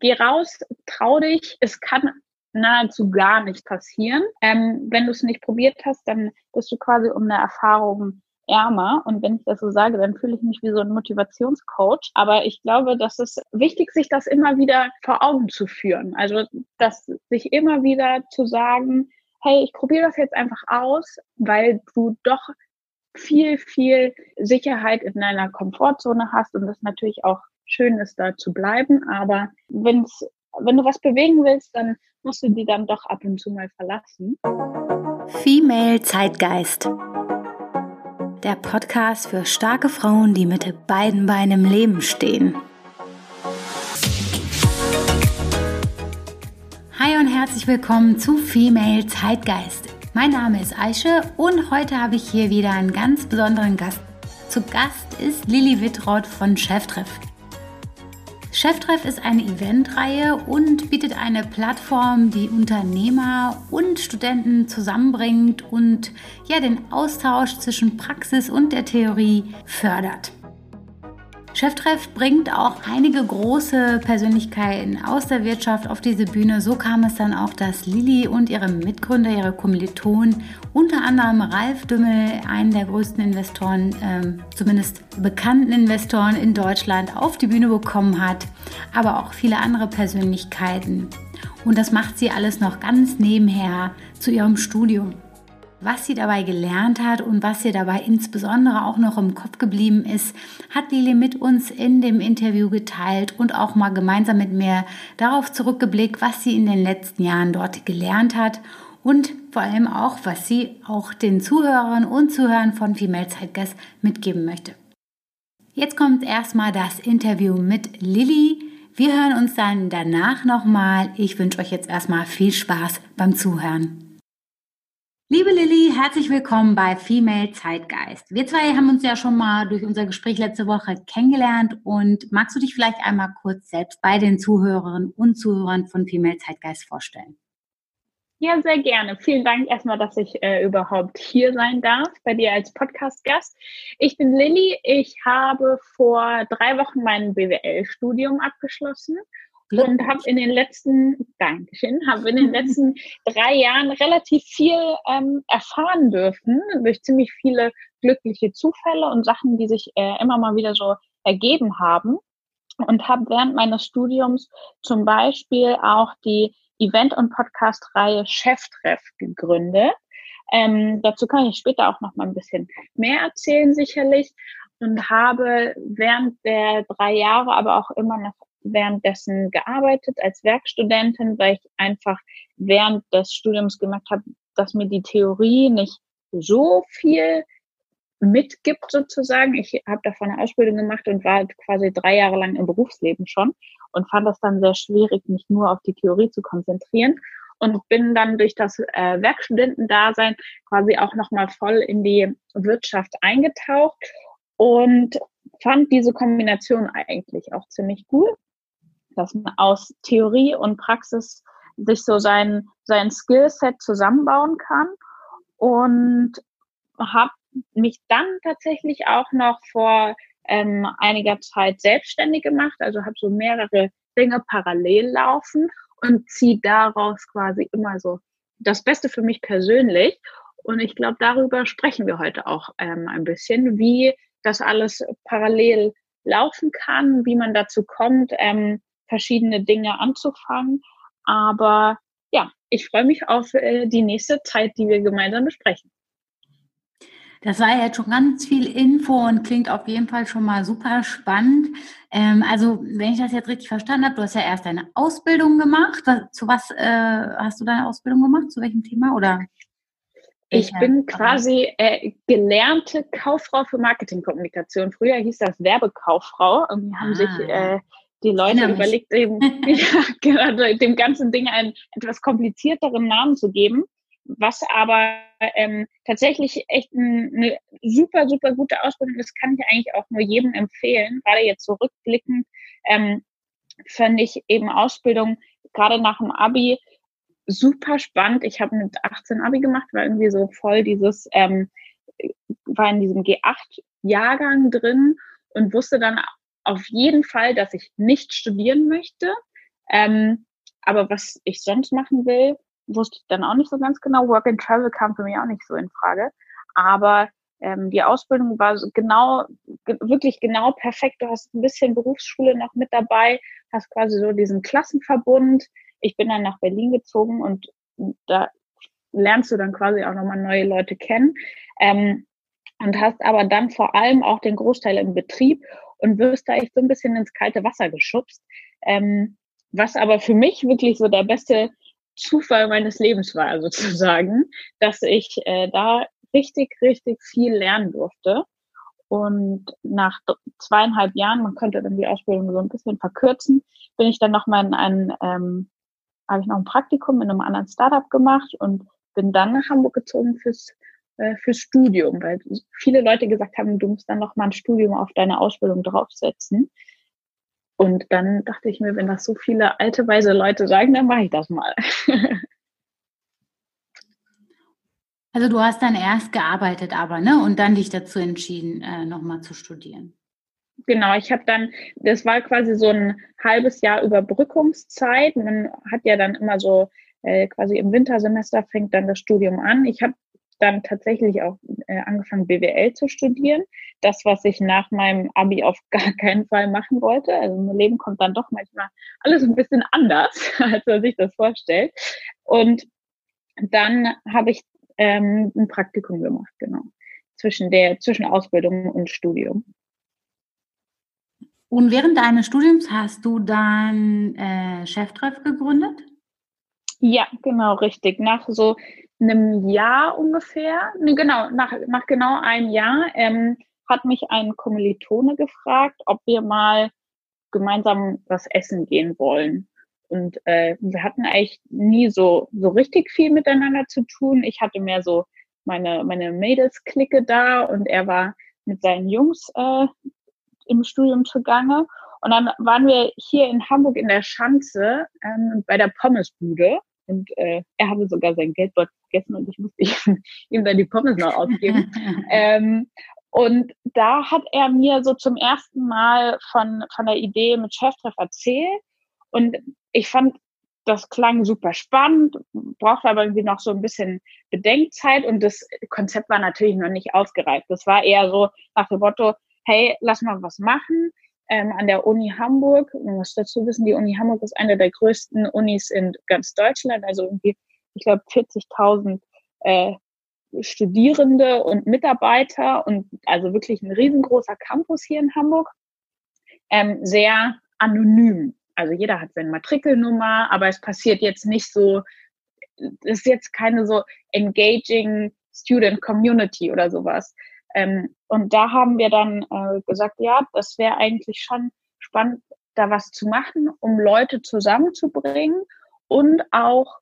geh raus, trau dich, es kann nahezu gar nicht passieren. Ähm, wenn du es nicht probiert hast, dann bist du quasi um eine Erfahrung ärmer. Und wenn ich das so sage, dann fühle ich mich wie so ein Motivationscoach. Aber ich glaube, dass es wichtig, sich das immer wieder vor Augen zu führen. Also, dass sich immer wieder zu sagen, hey, ich probiere das jetzt einfach aus, weil du doch viel, viel Sicherheit in deiner Komfortzone hast und das natürlich auch schön ist, da zu bleiben. Aber wenn's, wenn du was bewegen willst, dann musst du die dann doch ab und zu mal verlassen. Female Zeitgeist. Der Podcast für starke Frauen, die mit beiden Beinen im Leben stehen. Hi und herzlich willkommen zu Female Zeitgeist. Mein Name ist Aische und heute habe ich hier wieder einen ganz besonderen Gast. Zu Gast ist Lilly Wittroth von Cheftreff. Cheftreff ist eine Eventreihe und bietet eine Plattform, die Unternehmer und Studenten zusammenbringt und ja den Austausch zwischen Praxis und der Theorie fördert. Cheftreff bringt auch einige große Persönlichkeiten aus der Wirtschaft auf diese Bühne. So kam es dann auch, dass Lilly und ihre Mitgründer, ihre Kommilitonen, unter anderem Ralf Dümmel, einen der größten Investoren, ähm, zumindest bekannten Investoren in Deutschland, auf die Bühne bekommen hat, aber auch viele andere Persönlichkeiten. Und das macht sie alles noch ganz nebenher zu ihrem Studium was sie dabei gelernt hat und was ihr dabei insbesondere auch noch im Kopf geblieben ist, hat Lili mit uns in dem Interview geteilt und auch mal gemeinsam mit mir darauf zurückgeblickt, was sie in den letzten Jahren dort gelernt hat und vor allem auch, was sie auch den Zuhörern und Zuhörern von Female Zeitgeist mitgeben möchte. Jetzt kommt erstmal das Interview mit Lilly. Wir hören uns dann danach nochmal. Ich wünsche euch jetzt erstmal viel Spaß beim Zuhören. Liebe Lilly, herzlich willkommen bei Female Zeitgeist. Wir zwei haben uns ja schon mal durch unser Gespräch letzte Woche kennengelernt und magst du dich vielleicht einmal kurz selbst bei den Zuhörerinnen und Zuhörern von Female Zeitgeist vorstellen? Ja, sehr gerne. Vielen Dank erstmal, dass ich äh, überhaupt hier sein darf, bei dir als Podcast-Gast. Ich bin Lilly. Ich habe vor drei Wochen mein BWL-Studium abgeschlossen und habe in den letzten, Dankeschön, habe in den letzten drei Jahren relativ viel ähm, erfahren dürfen durch ziemlich viele glückliche Zufälle und Sachen, die sich äh, immer mal wieder so ergeben haben und habe während meines Studiums zum Beispiel auch die Event- und Podcast-Reihe Cheftreff gegründet. Ähm, dazu kann ich später auch noch mal ein bisschen mehr erzählen, sicherlich. Und habe während der drei Jahre aber auch immer noch währenddessen gearbeitet als Werkstudentin, weil ich einfach während des Studiums gemerkt habe, dass mir die Theorie nicht so viel mitgibt sozusagen. Ich habe davon eine Ausbildung gemacht und war halt quasi drei Jahre lang im Berufsleben schon und fand das dann sehr schwierig, mich nur auf die Theorie zu konzentrieren und bin dann durch das äh, Werkstudentendasein quasi auch nochmal voll in die Wirtschaft eingetaucht und fand diese Kombination eigentlich auch ziemlich gut dass man aus Theorie und Praxis sich so sein, sein Skillset zusammenbauen kann und habe mich dann tatsächlich auch noch vor ähm, einiger Zeit selbstständig gemacht, also habe so mehrere Dinge parallel laufen und ziehe daraus quasi immer so das Beste für mich persönlich. Und ich glaube, darüber sprechen wir heute auch ähm, ein bisschen, wie das alles parallel laufen kann, wie man dazu kommt, ähm, verschiedene Dinge anzufangen. Aber ja, ich freue mich auf äh, die nächste Zeit, die wir gemeinsam besprechen. Das war jetzt schon ganz viel Info und klingt auf jeden Fall schon mal super spannend. Ähm, also, wenn ich das jetzt richtig verstanden habe, du hast ja erst deine Ausbildung gemacht. Was, zu was äh, hast du deine Ausbildung gemacht? Zu welchem Thema? Oder? Ich bin quasi äh, gelernte Kauffrau für Marketingkommunikation. Früher hieß das Werbekauffrau. Irgendwie haben ah. sich äh, die Leute überlegt eben, ja, genau, dem ganzen Ding einen etwas komplizierteren Namen zu geben, was aber ähm, tatsächlich echt ein, eine super, super gute Ausbildung ist, kann ich eigentlich auch nur jedem empfehlen. Gerade jetzt zurückblickend ähm, fand ich eben Ausbildung gerade nach dem Abi super spannend. Ich habe mit 18 Abi gemacht, war irgendwie so voll dieses, ähm, war in diesem G8-Jahrgang drin und wusste dann auf jeden Fall, dass ich nicht studieren möchte. Ähm, aber was ich sonst machen will, wusste ich dann auch nicht so ganz genau. Work and Travel kam für mich auch nicht so in Frage. Aber ähm, die Ausbildung war genau, ge wirklich genau perfekt. Du hast ein bisschen Berufsschule noch mit dabei, hast quasi so diesen Klassenverbund. Ich bin dann nach Berlin gezogen und da lernst du dann quasi auch nochmal neue Leute kennen. Ähm, und hast aber dann vor allem auch den Großteil im Betrieb und wirst da echt so ein bisschen ins kalte Wasser geschubst. Ähm, was aber für mich wirklich so der beste Zufall meines Lebens war, sozusagen, dass ich äh, da richtig, richtig viel lernen durfte. Und nach zweieinhalb Jahren, man könnte dann die Ausbildung so ein bisschen verkürzen, bin ich dann nochmal in ein, ähm, habe ich noch ein Praktikum in einem anderen Startup gemacht und bin dann nach Hamburg gezogen fürs, äh, fürs Studium, weil viele Leute gesagt haben, du musst dann nochmal ein Studium auf deine Ausbildung draufsetzen. Und dann dachte ich mir, wenn das so viele alte, weise Leute sagen, dann mache ich das mal. Also du hast dann erst gearbeitet, aber ne, und dann dich dazu entschieden, äh, nochmal zu studieren. Genau, ich habe dann, das war quasi so ein halbes Jahr Überbrückungszeit. Man hat ja dann immer so äh, quasi im Wintersemester fängt dann das Studium an. Ich habe dann tatsächlich auch äh, angefangen, BWL zu studieren. Das, was ich nach meinem Abi auf gar keinen Fall machen wollte. Also mein Leben kommt dann doch manchmal alles ein bisschen anders, als man sich das vorstellt. Und dann habe ich ähm, ein Praktikum gemacht, genau. Zwischen der, zwischen Ausbildung und Studium. Und während deines Studiums hast du dann äh, Cheftreff gegründet? Ja, genau, richtig. Nach so einem Jahr ungefähr, nee, genau, nach, nach genau einem Jahr ähm, hat mich ein Kommilitone gefragt, ob wir mal gemeinsam was essen gehen wollen. Und äh, wir hatten eigentlich nie so, so richtig viel miteinander zu tun. Ich hatte mehr so meine, meine Mädels-Clique da und er war mit seinen Jungs äh, im Studium zugange. Und dann waren wir hier in Hamburg in der Schanze ähm, bei der Pommesbude. Und äh, er hatte sogar sein Geldbeutel vergessen und ich musste ihm, ihm dann die Pommes noch ausgeben. ähm, und da hat er mir so zum ersten Mal von, von der Idee mit Cheftreff erzählt. Und ich fand, das klang super spannend, brauchte aber irgendwie noch so ein bisschen Bedenkzeit und das Konzept war natürlich noch nicht ausgereift. Das war eher so nach dem Motto, hey, lass mal was machen. Ähm, an der Uni Hamburg, man muss dazu wissen, die Uni Hamburg ist eine der größten Unis in ganz Deutschland, also irgendwie, ich glaube, 40.000 äh, Studierende und Mitarbeiter und also wirklich ein riesengroßer Campus hier in Hamburg. Ähm, sehr anonym. Also jeder hat seine Matrikelnummer, aber es passiert jetzt nicht so, es ist jetzt keine so engaging Student Community oder sowas. Ähm, und da haben wir dann äh, gesagt, ja, das wäre eigentlich schon spannend, da was zu machen, um Leute zusammenzubringen und auch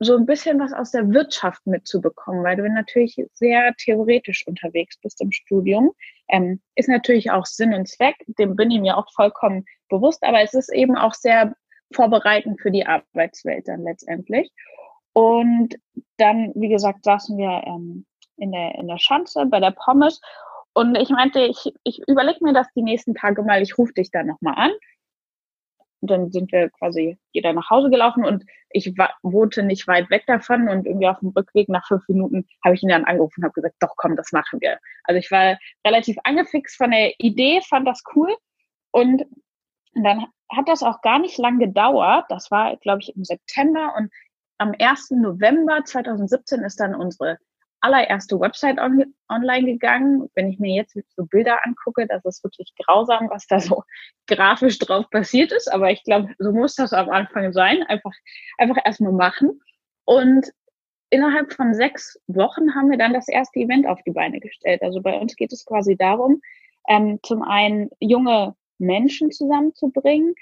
so ein bisschen was aus der Wirtschaft mitzubekommen, weil du natürlich sehr theoretisch unterwegs bist im Studium. Ähm, ist natürlich auch Sinn und Zweck, dem bin ich mir auch vollkommen bewusst, aber es ist eben auch sehr vorbereitend für die Arbeitswelt dann letztendlich. Und dann, wie gesagt, saßen wir ähm, in, der, in der Schanze bei der Pommes und ich meinte, ich, ich überlege mir das die nächsten Tage mal, ich rufe dich dann nochmal an und dann sind wir quasi jeder nach Hause gelaufen und ich war, wohnte nicht weit weg davon und irgendwie auf dem Rückweg nach fünf Minuten habe ich ihn dann angerufen und habe gesagt, doch komm, das machen wir. Also ich war relativ angefixt von der Idee, fand das cool und dann hat das auch gar nicht lang gedauert. Das war, glaube ich, im September und am 1. November 2017 ist dann unsere allererste Website on, online gegangen. Wenn ich mir jetzt so Bilder angucke, das ist wirklich grausam, was da so grafisch drauf passiert ist. Aber ich glaube, so muss das am Anfang sein. Einfach, einfach erstmal machen. Und innerhalb von sechs Wochen haben wir dann das erste Event auf die Beine gestellt. Also bei uns geht es quasi darum, ähm, zum einen junge Menschen zusammenzubringen,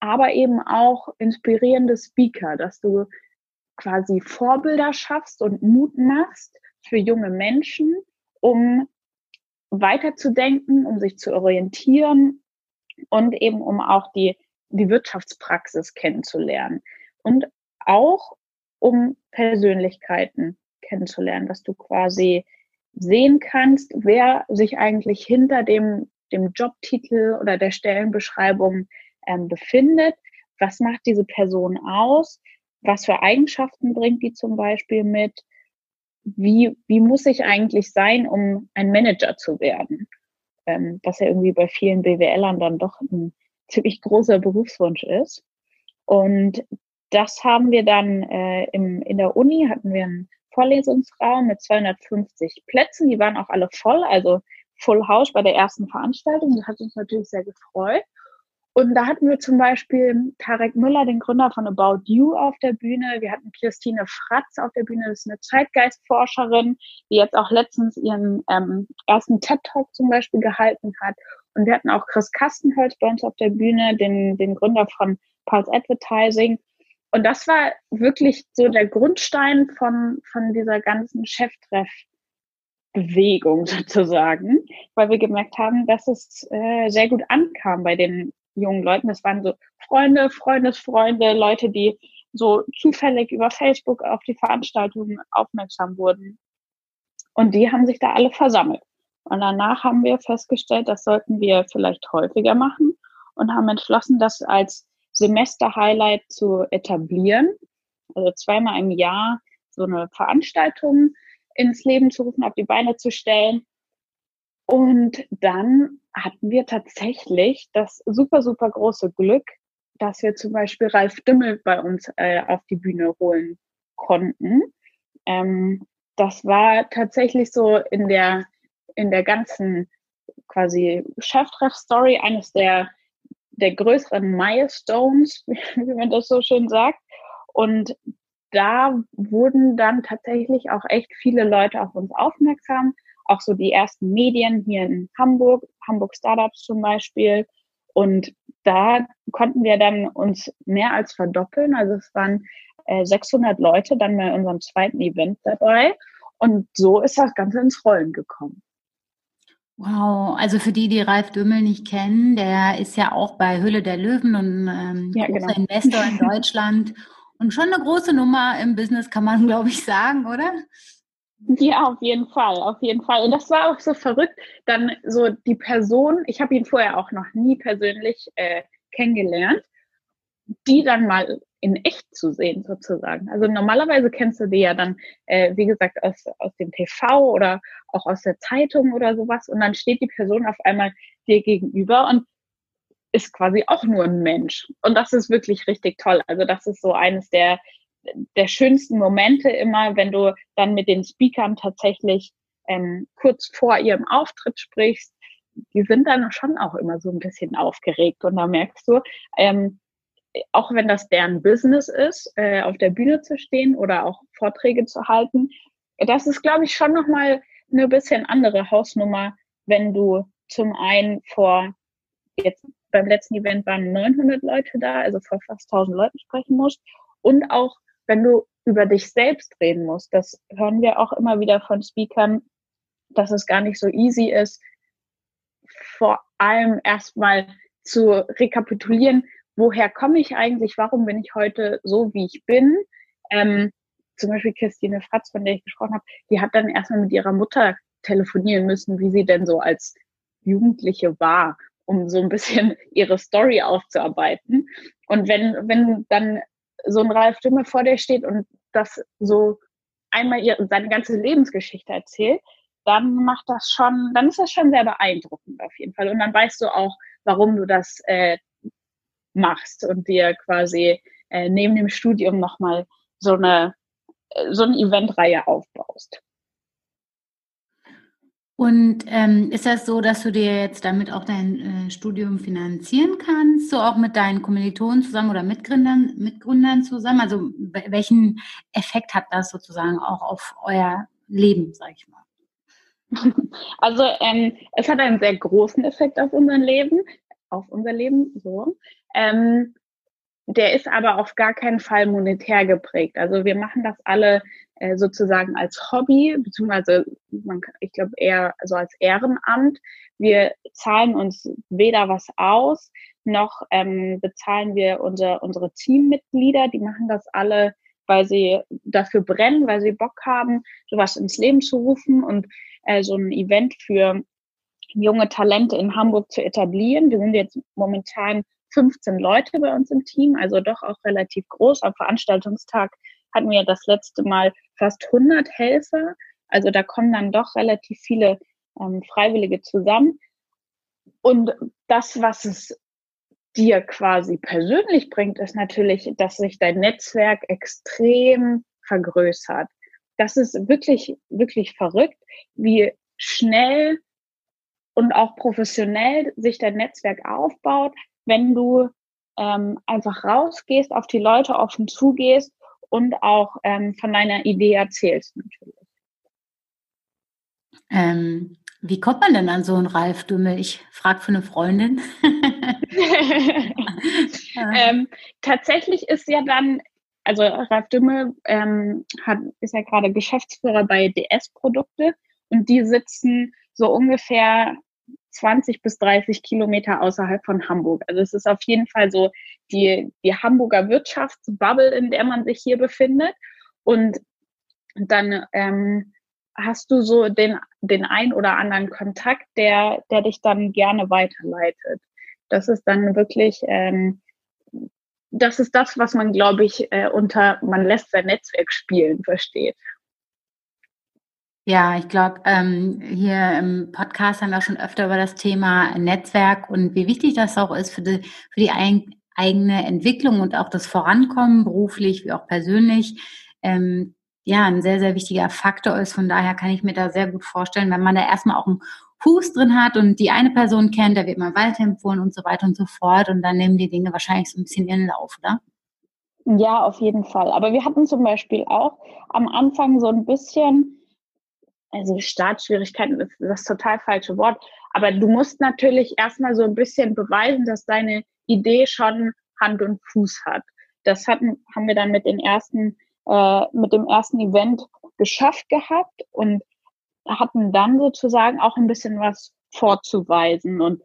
aber eben auch inspirierende Speaker, dass du quasi Vorbilder schaffst und Mut machst für junge Menschen, um weiterzudenken, um sich zu orientieren und eben um auch die, die Wirtschaftspraxis kennenzulernen. Und auch um Persönlichkeiten kennenzulernen, dass du quasi sehen kannst, wer sich eigentlich hinter dem, dem Jobtitel oder der Stellenbeschreibung ähm, befindet, was macht diese Person aus, was für Eigenschaften bringt die zum Beispiel mit, wie, wie muss ich eigentlich sein, um ein Manager zu werden, ähm, was ja irgendwie bei vielen BWLern dann doch ein ziemlich großer Berufswunsch ist. Und das haben wir dann äh, im, in der Uni, hatten wir einen Vorlesungsraum mit 250 Plätzen, die waren auch alle voll, also Full House bei der ersten Veranstaltung. Das hat uns natürlich sehr gefreut. Und da hatten wir zum Beispiel Tarek Müller, den Gründer von About You, auf der Bühne. Wir hatten Christine Fratz auf der Bühne, das ist eine Zeitgeistforscherin, die jetzt auch letztens ihren ähm, ersten TED-Talk zum Beispiel gehalten hat. Und wir hatten auch Chris Kastenholz bei uns auf der Bühne, den, den Gründer von Pulse Advertising. Und das war wirklich so der Grundstein von, von dieser ganzen Cheftreff Bewegung sozusagen, weil wir gemerkt haben, dass es äh, sehr gut ankam bei den jungen Leuten. Das waren so Freunde, Freundesfreunde, Leute, die so zufällig über Facebook auf die Veranstaltungen aufmerksam wurden. Und die haben sich da alle versammelt. Und danach haben wir festgestellt, das sollten wir vielleicht häufiger machen und haben entschlossen, das als Semester-Highlight zu etablieren. Also zweimal im Jahr so eine Veranstaltung ins Leben zu rufen, auf die Beine zu stellen. Und dann hatten wir tatsächlich das super, super große Glück, dass wir zum Beispiel Ralf Dümmel bei uns äh, auf die Bühne holen konnten. Ähm, das war tatsächlich so in der, in der ganzen quasi Cheftreff-Story eines der, der größeren Milestones, wie man das so schön sagt. Und da wurden dann tatsächlich auch echt viele Leute auf uns aufmerksam, auch so die ersten Medien hier in Hamburg, Hamburg Startups zum Beispiel. Und da konnten wir dann uns mehr als verdoppeln. Also es waren äh, 600 Leute dann bei unserem zweiten Event dabei. Und so ist das Ganze ins Rollen gekommen. Wow, also für die, die Ralf Dümmel nicht kennen, der ist ja auch bei Hülle der Löwen und ähm, ja, großer genau. Investor in Deutschland und schon eine große Nummer im Business, kann man, glaube ich, sagen, oder? Ja, auf jeden Fall, auf jeden Fall. Und das war auch so verrückt, dann so die Person, ich habe ihn vorher auch noch nie persönlich äh, kennengelernt, die dann mal in echt zu sehen sozusagen. Also normalerweise kennst du die ja dann, äh, wie gesagt, aus, aus dem TV oder auch aus der Zeitung oder sowas und dann steht die Person auf einmal dir gegenüber und ist quasi auch nur ein Mensch. Und das ist wirklich richtig toll. Also das ist so eines der, der schönsten Momente immer, wenn du dann mit den Speakern tatsächlich ähm, kurz vor ihrem Auftritt sprichst. Die sind dann schon auch immer so ein bisschen aufgeregt und da merkst du, ähm, auch wenn das deren Business ist, äh, auf der Bühne zu stehen oder auch Vorträge zu halten, das ist, glaube ich, schon nochmal eine bisschen andere Hausnummer, wenn du zum einen vor jetzt beim letzten Event waren 900 Leute da, also vor fast 1000 Leuten sprechen musst. Und auch, wenn du über dich selbst reden musst, das hören wir auch immer wieder von Speakern, dass es gar nicht so easy ist, vor allem erstmal zu rekapitulieren, woher komme ich eigentlich, warum bin ich heute so, wie ich bin. Ähm, zum Beispiel Christine Fratz, von der ich gesprochen habe, die hat dann erstmal mit ihrer Mutter telefonieren müssen, wie sie denn so als Jugendliche war um so ein bisschen ihre Story aufzuarbeiten. Und wenn, wenn dann so ein Ralf Stimme vor dir steht und das so einmal ihre, seine ganze Lebensgeschichte erzählt, dann macht das schon, dann ist das schon sehr beeindruckend auf jeden Fall. Und dann weißt du auch, warum du das äh, machst und dir quasi äh, neben dem Studium nochmal so eine äh, so eine Eventreihe aufbaust. Und ähm, ist das so, dass du dir jetzt damit auch dein äh, Studium finanzieren kannst, so auch mit deinen Kommilitonen zusammen oder Mitgründern, Mitgründern zusammen? Also welchen Effekt hat das sozusagen auch auf euer Leben, sag ich mal? Also ähm, es hat einen sehr großen Effekt auf unser Leben, auf unser Leben so. Ähm, der ist aber auf gar keinen Fall monetär geprägt. Also wir machen das alle äh, sozusagen als Hobby, beziehungsweise man, ich glaube eher so als Ehrenamt. Wir zahlen uns weder was aus, noch ähm, bezahlen wir unser, unsere Teammitglieder. Die machen das alle, weil sie dafür brennen, weil sie Bock haben, sowas ins Leben zu rufen und äh, so ein Event für junge Talente in Hamburg zu etablieren. Wir sind jetzt momentan 15 Leute bei uns im Team, also doch auch relativ groß. Am Veranstaltungstag hatten wir das letzte Mal fast 100 Helfer. Also da kommen dann doch relativ viele ähm, Freiwillige zusammen. Und das, was es dir quasi persönlich bringt, ist natürlich, dass sich dein Netzwerk extrem vergrößert. Das ist wirklich, wirklich verrückt, wie schnell und auch professionell sich dein Netzwerk aufbaut, wenn du ähm, einfach rausgehst, auf die Leute offen zugehst und auch ähm, von deiner Idee erzählst natürlich. Ähm, wie kommt man denn an so einen Ralf Dümmel? Ich frage für eine Freundin. ähm, tatsächlich ist ja dann, also Ralf Dümmel ähm, hat, ist ja gerade Geschäftsführer bei DS Produkte und die sitzen so ungefähr 20 bis 30 Kilometer außerhalb von Hamburg. Also es ist auf jeden Fall so die, die Hamburger Wirtschaftsbubble, in der man sich hier befindet. Und dann ähm, hast du so den, den ein oder anderen Kontakt, der, der dich dann gerne weiterleitet. Das ist dann wirklich, ähm, das ist das, was man, glaube ich, äh, unter man lässt sein Netzwerk spielen versteht. Ja, ich glaube, ähm, hier im Podcast haben wir auch schon öfter über das Thema Netzwerk und wie wichtig das auch ist für die, für die ein, eigene Entwicklung und auch das Vorankommen, beruflich wie auch persönlich. Ähm, ja, ein sehr, sehr wichtiger Faktor ist. Von daher kann ich mir da sehr gut vorstellen, wenn man da erstmal auch einen Fuß drin hat und die eine Person kennt, da wird man weiterempfohlen und so weiter und so fort. Und dann nehmen die Dinge wahrscheinlich so ein bisschen ihren Lauf, oder? Ja, auf jeden Fall. Aber wir hatten zum Beispiel auch am Anfang so ein bisschen also Startschwierigkeiten ist das total falsche Wort, aber du musst natürlich erstmal so ein bisschen beweisen, dass deine Idee schon Hand und Fuß hat. Das hatten, haben wir dann mit den ersten, äh, mit dem ersten Event geschafft gehabt und hatten dann sozusagen auch ein bisschen was vorzuweisen. Und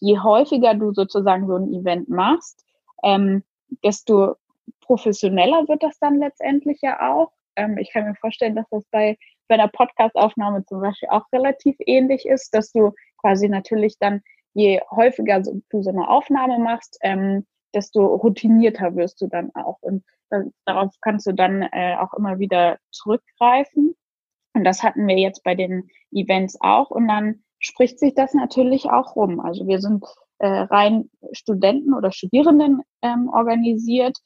je häufiger du sozusagen so ein Event machst, ähm, desto professioneller wird das dann letztendlich ja auch. Ähm, ich kann mir vorstellen, dass das bei bei der Podcastaufnahme zum Beispiel auch relativ ähnlich ist, dass du quasi natürlich dann, je häufiger du so eine Aufnahme machst, ähm, desto routinierter wirst du dann auch. Und das, darauf kannst du dann äh, auch immer wieder zurückgreifen. Und das hatten wir jetzt bei den Events auch. Und dann spricht sich das natürlich auch rum. Also wir sind äh, rein Studenten oder Studierenden ähm, organisiert.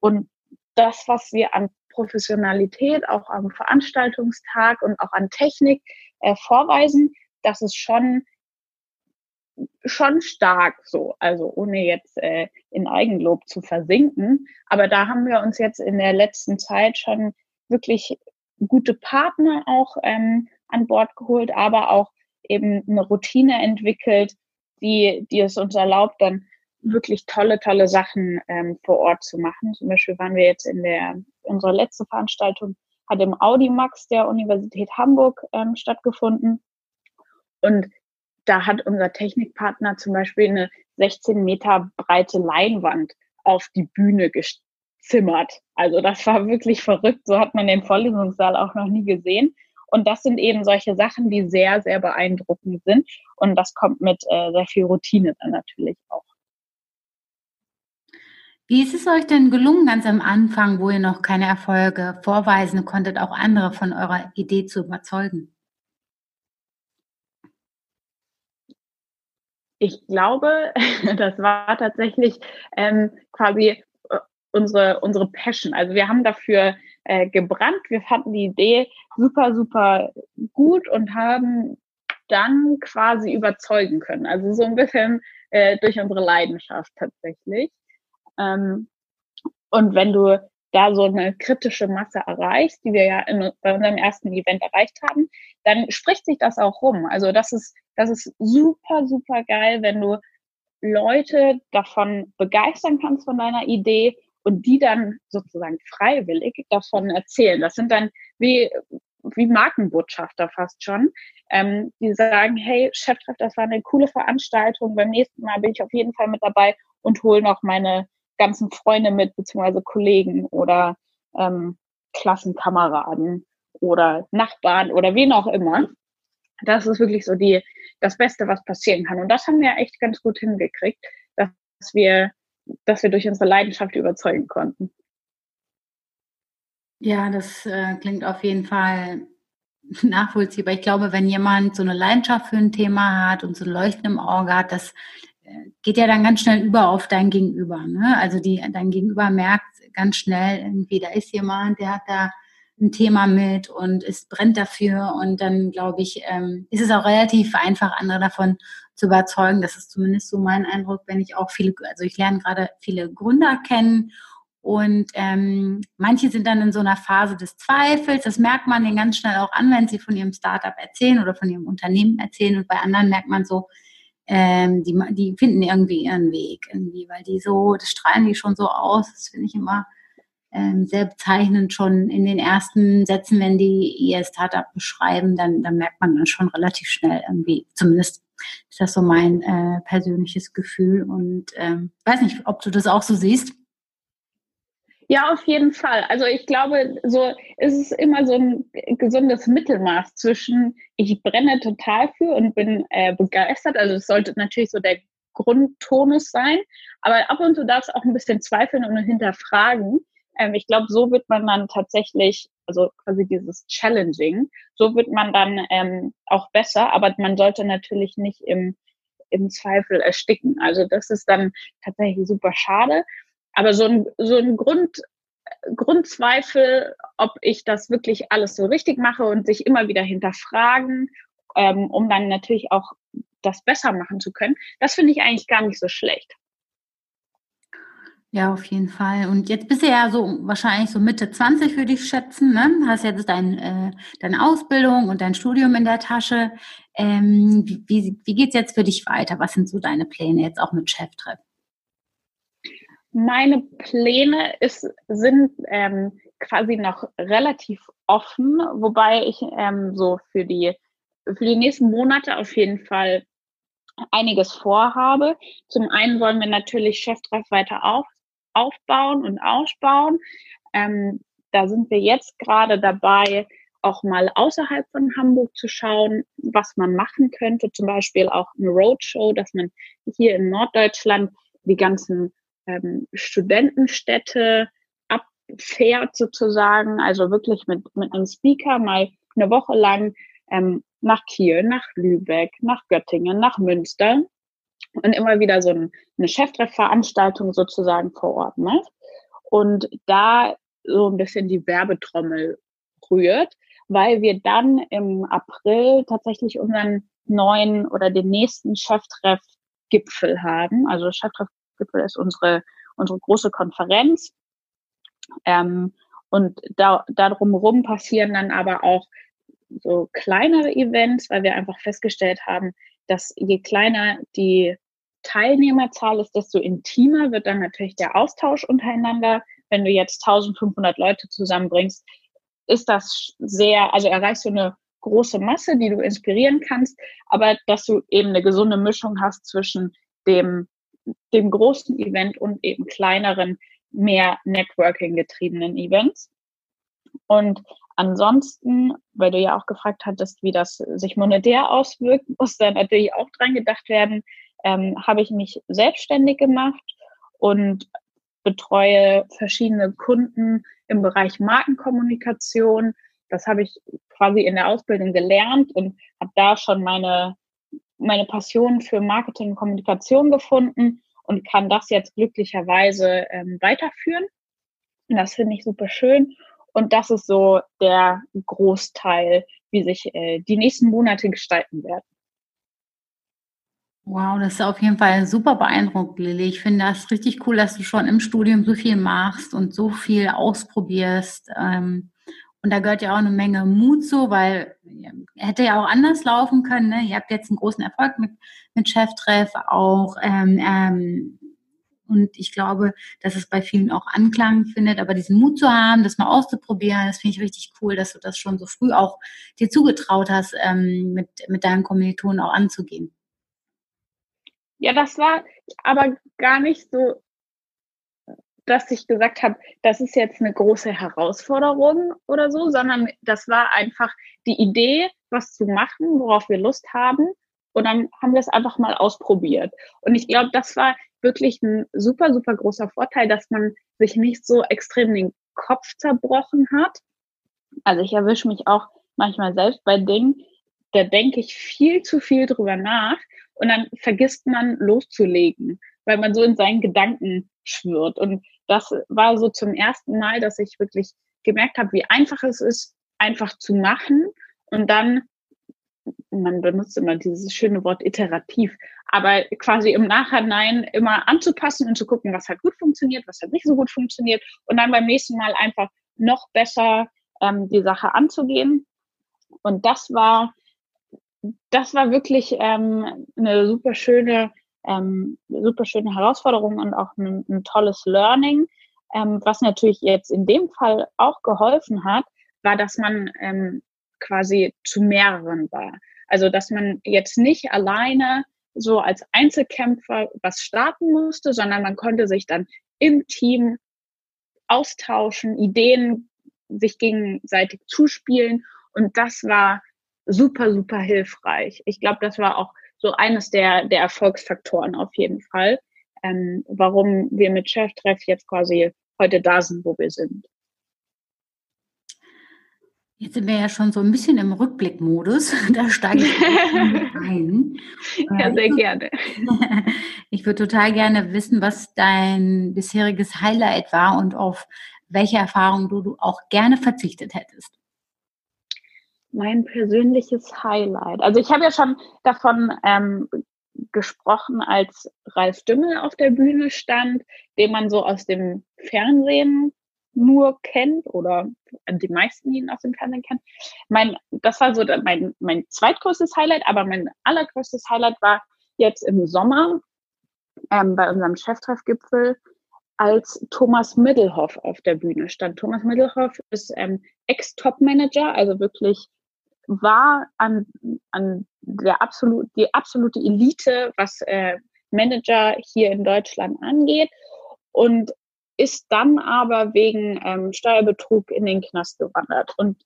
Und das, was wir an Professionalität auch am Veranstaltungstag und auch an Technik äh, vorweisen, das ist schon schon stark so, also ohne jetzt äh, in Eigenlob zu versinken. Aber da haben wir uns jetzt in der letzten Zeit schon wirklich gute Partner auch ähm, an Bord geholt, aber auch eben eine Routine entwickelt, die, die es uns erlaubt, dann wirklich tolle, tolle Sachen ähm, vor Ort zu machen. Zum Beispiel waren wir jetzt in der, unsere letzte Veranstaltung hat im Audimax der Universität Hamburg ähm, stattgefunden. Und da hat unser Technikpartner zum Beispiel eine 16 Meter breite Leinwand auf die Bühne gezimmert. Also das war wirklich verrückt. So hat man den Vorlesungssaal auch noch nie gesehen. Und das sind eben solche Sachen, die sehr, sehr beeindruckend sind. Und das kommt mit äh, sehr viel Routine dann natürlich auch. Wie ist es euch denn gelungen, ganz am Anfang, wo ihr noch keine Erfolge vorweisen konntet, auch andere von eurer Idee zu überzeugen? Ich glaube, das war tatsächlich ähm, quasi äh, unsere, unsere Passion. Also wir haben dafür äh, gebrannt, wir fanden die Idee super, super gut und haben dann quasi überzeugen können. Also so ein bisschen äh, durch unsere Leidenschaft tatsächlich. Ähm, und wenn du da so eine kritische Masse erreichst, die wir ja in, bei unserem ersten Event erreicht haben, dann spricht sich das auch rum. Also das ist, das ist super, super geil, wenn du Leute davon begeistern kannst von deiner Idee und die dann sozusagen freiwillig davon erzählen. Das sind dann wie, wie Markenbotschafter fast schon, ähm, die sagen, hey, Cheftreff, das war eine coole Veranstaltung, beim nächsten Mal bin ich auf jeden Fall mit dabei und hole noch meine ganzen Freunde mit, beziehungsweise Kollegen oder ähm, Klassenkameraden oder Nachbarn oder wen auch immer. Das ist wirklich so die, das Beste, was passieren kann. Und das haben wir echt ganz gut hingekriegt, dass wir, dass wir durch unsere Leidenschaft überzeugen konnten. Ja, das äh, klingt auf jeden Fall nachvollziehbar. Ich glaube, wenn jemand so eine Leidenschaft für ein Thema hat und so ein Leuchten im Auge hat, das geht ja dann ganz schnell über auf dein Gegenüber. Ne? Also die, dein Gegenüber merkt ganz schnell, irgendwie, da ist jemand, der hat da ein Thema mit und es brennt dafür und dann glaube ich, ähm, ist es auch relativ einfach, andere davon zu überzeugen. Das ist zumindest so mein Eindruck, wenn ich auch viele, also ich lerne gerade viele Gründer kennen und ähm, manche sind dann in so einer Phase des Zweifels. Das merkt man den ganz schnell auch an, wenn sie von ihrem Startup erzählen oder von ihrem Unternehmen erzählen. Und bei anderen merkt man so, ähm, die, die finden irgendwie ihren Weg irgendwie, weil die so, das strahlen die schon so aus. Das finde ich immer ähm, sehr bezeichnend schon in den ersten Sätzen, wenn die ihr Startup beschreiben, dann, dann merkt man dann schon relativ schnell irgendwie, zumindest ist das so mein äh, persönliches Gefühl. Und ähm, weiß nicht, ob du das auch so siehst. Ja, auf jeden Fall. Also ich glaube, so ist es immer so ein gesundes Mittelmaß zwischen ich brenne total für und bin äh, begeistert. Also es sollte natürlich so der Grundtonus sein, aber ab und zu darf es auch ein bisschen zweifeln und hinterfragen. Ähm, ich glaube, so wird man dann tatsächlich, also quasi dieses Challenging, so wird man dann ähm, auch besser, aber man sollte natürlich nicht im, im Zweifel ersticken. Also das ist dann tatsächlich super schade. Aber so ein, so ein Grund, Grundzweifel, ob ich das wirklich alles so richtig mache und sich immer wieder hinterfragen, ähm, um dann natürlich auch das besser machen zu können, das finde ich eigentlich gar nicht so schlecht. Ja, auf jeden Fall. Und jetzt bist du ja so wahrscheinlich so Mitte 20, würde ich schätzen. Ne? Hast jetzt dein, äh, deine Ausbildung und dein Studium in der Tasche. Ähm, wie wie geht es jetzt für dich weiter? Was sind so deine Pläne jetzt auch mit Cheftreff? Meine Pläne ist, sind ähm, quasi noch relativ offen, wobei ich ähm, so für die, für die nächsten Monate auf jeden Fall einiges vorhabe. Zum einen wollen wir natürlich Cheftreff weiter auf, aufbauen und ausbauen. Ähm, da sind wir jetzt gerade dabei, auch mal außerhalb von Hamburg zu schauen, was man machen könnte. Zum Beispiel auch eine Roadshow, dass man hier in Norddeutschland die ganzen ähm, Studentenstädte abfährt sozusagen, also wirklich mit, mit einem Speaker mal eine Woche lang ähm, nach Kiel, nach Lübeck, nach Göttingen, nach Münster und immer wieder so ein, eine Cheftreffveranstaltung sozusagen vor Ort macht und da so ein bisschen die Werbetrommel rührt, weil wir dann im April tatsächlich unseren neuen oder den nächsten Cheftreff-Gipfel haben. Also Cheftreff Gipfel ist unsere, unsere große Konferenz. Ähm, und da, da drumherum passieren dann aber auch so kleinere Events, weil wir einfach festgestellt haben, dass je kleiner die Teilnehmerzahl ist, desto intimer wird dann natürlich der Austausch untereinander. Wenn du jetzt 1500 Leute zusammenbringst, ist das sehr, also erreichst du eine große Masse, die du inspirieren kannst, aber dass du eben eine gesunde Mischung hast zwischen dem dem großen Event und eben kleineren, mehr Networking getriebenen Events. Und ansonsten, weil du ja auch gefragt hattest, wie das sich monetär auswirkt, muss da natürlich auch dran gedacht werden, ähm, habe ich mich selbstständig gemacht und betreue verschiedene Kunden im Bereich Markenkommunikation. Das habe ich quasi in der Ausbildung gelernt und habe da schon meine meine Passion für Marketing und Kommunikation gefunden und kann das jetzt glücklicherweise ähm, weiterführen. Und das finde ich super schön. Und das ist so der Großteil, wie sich äh, die nächsten Monate gestalten werden. Wow, das ist auf jeden Fall super beeindruckend, Lilly. Ich finde das richtig cool, dass du schon im Studium so viel machst und so viel ausprobierst. Ähm, und da gehört ja auch eine Menge Mut zu, weil hätte ja auch anders laufen können. Ne? Ihr habt jetzt einen großen Erfolg mit, mit Cheftreff auch. Ähm, ähm, und ich glaube, dass es bei vielen auch Anklang findet. Aber diesen Mut zu haben, das mal auszuprobieren, das finde ich richtig cool, dass du das schon so früh auch dir zugetraut hast, ähm, mit, mit deinen Kommilitonen auch anzugehen. Ja, das war aber gar nicht so dass ich gesagt habe, das ist jetzt eine große Herausforderung oder so, sondern das war einfach die Idee, was zu machen, worauf wir Lust haben. Und dann haben wir es einfach mal ausprobiert. Und ich glaube, das war wirklich ein super, super großer Vorteil, dass man sich nicht so extrem den Kopf zerbrochen hat. Also ich erwische mich auch manchmal selbst bei Dingen, da denke ich viel zu viel drüber nach und dann vergisst man loszulegen, weil man so in seinen Gedanken schwirrt. Und das war so zum ersten Mal, dass ich wirklich gemerkt habe, wie einfach es ist, einfach zu machen und dann, man benutzt immer dieses schöne Wort iterativ, aber quasi im Nachhinein immer anzupassen und zu gucken, was hat gut funktioniert, was hat nicht so gut funktioniert und dann beim nächsten Mal einfach noch besser ähm, die Sache anzugehen. Und das war, das war wirklich ähm, eine super schöne, ähm, super schöne Herausforderung und auch ein, ein tolles Learning. Ähm, was natürlich jetzt in dem Fall auch geholfen hat, war, dass man ähm, quasi zu mehreren war. Also, dass man jetzt nicht alleine so als Einzelkämpfer was starten musste, sondern man konnte sich dann im Team austauschen, Ideen sich gegenseitig zuspielen und das war super, super hilfreich. Ich glaube, das war auch so eines der, der Erfolgsfaktoren auf jeden Fall, ähm, warum wir mit Cheftreff jetzt quasi heute da sind, wo wir sind. Jetzt sind wir ja schon so ein bisschen im Rückblickmodus. Da steige ich ein. ja, äh, sehr gerne. Ich würde total gerne wissen, was dein bisheriges Highlight war und auf welche Erfahrung du, du auch gerne verzichtet hättest. Mein persönliches Highlight. Also ich habe ja schon davon ähm, gesprochen, als Ralf Dümmel auf der Bühne stand, den man so aus dem Fernsehen nur kennt oder die meisten ihn aus dem Fernsehen kennen. Mein, das war so mein, mein zweitgrößtes Highlight, aber mein allergrößtes Highlight war jetzt im Sommer ähm, bei unserem Cheftreffgipfel, als Thomas Middelhoff auf der Bühne stand. Thomas Middelhoff ist ähm, Ex-Top-Manager, also wirklich war an, an der absolut, die absolute Elite, was äh, Manager hier in Deutschland angeht. Und ist dann aber wegen ähm, Steuerbetrug in den Knast gewandert und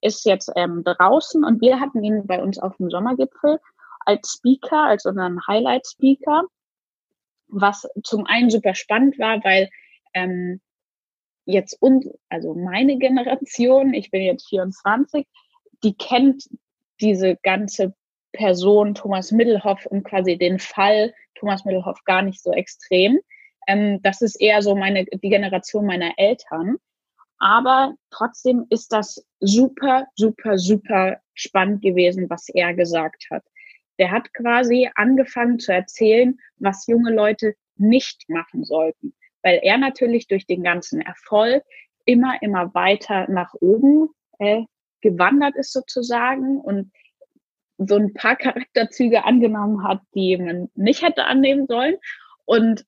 ist jetzt ähm, draußen. Und wir hatten ihn bei uns auf dem Sommergipfel als Speaker, als unseren Highlight-Speaker, was zum einen super spannend war, weil ähm, jetzt und also meine Generation, ich bin jetzt 24, die kennt diese ganze Person Thomas Middelhoff und quasi den Fall Thomas Middelhoff gar nicht so extrem. Ähm, das ist eher so meine, die Generation meiner Eltern. Aber trotzdem ist das super, super, super spannend gewesen, was er gesagt hat. Der hat quasi angefangen zu erzählen, was junge Leute nicht machen sollten, weil er natürlich durch den ganzen Erfolg immer, immer weiter nach oben äh, gewandert ist sozusagen und so ein paar Charakterzüge angenommen hat, die man nicht hätte annehmen sollen. Und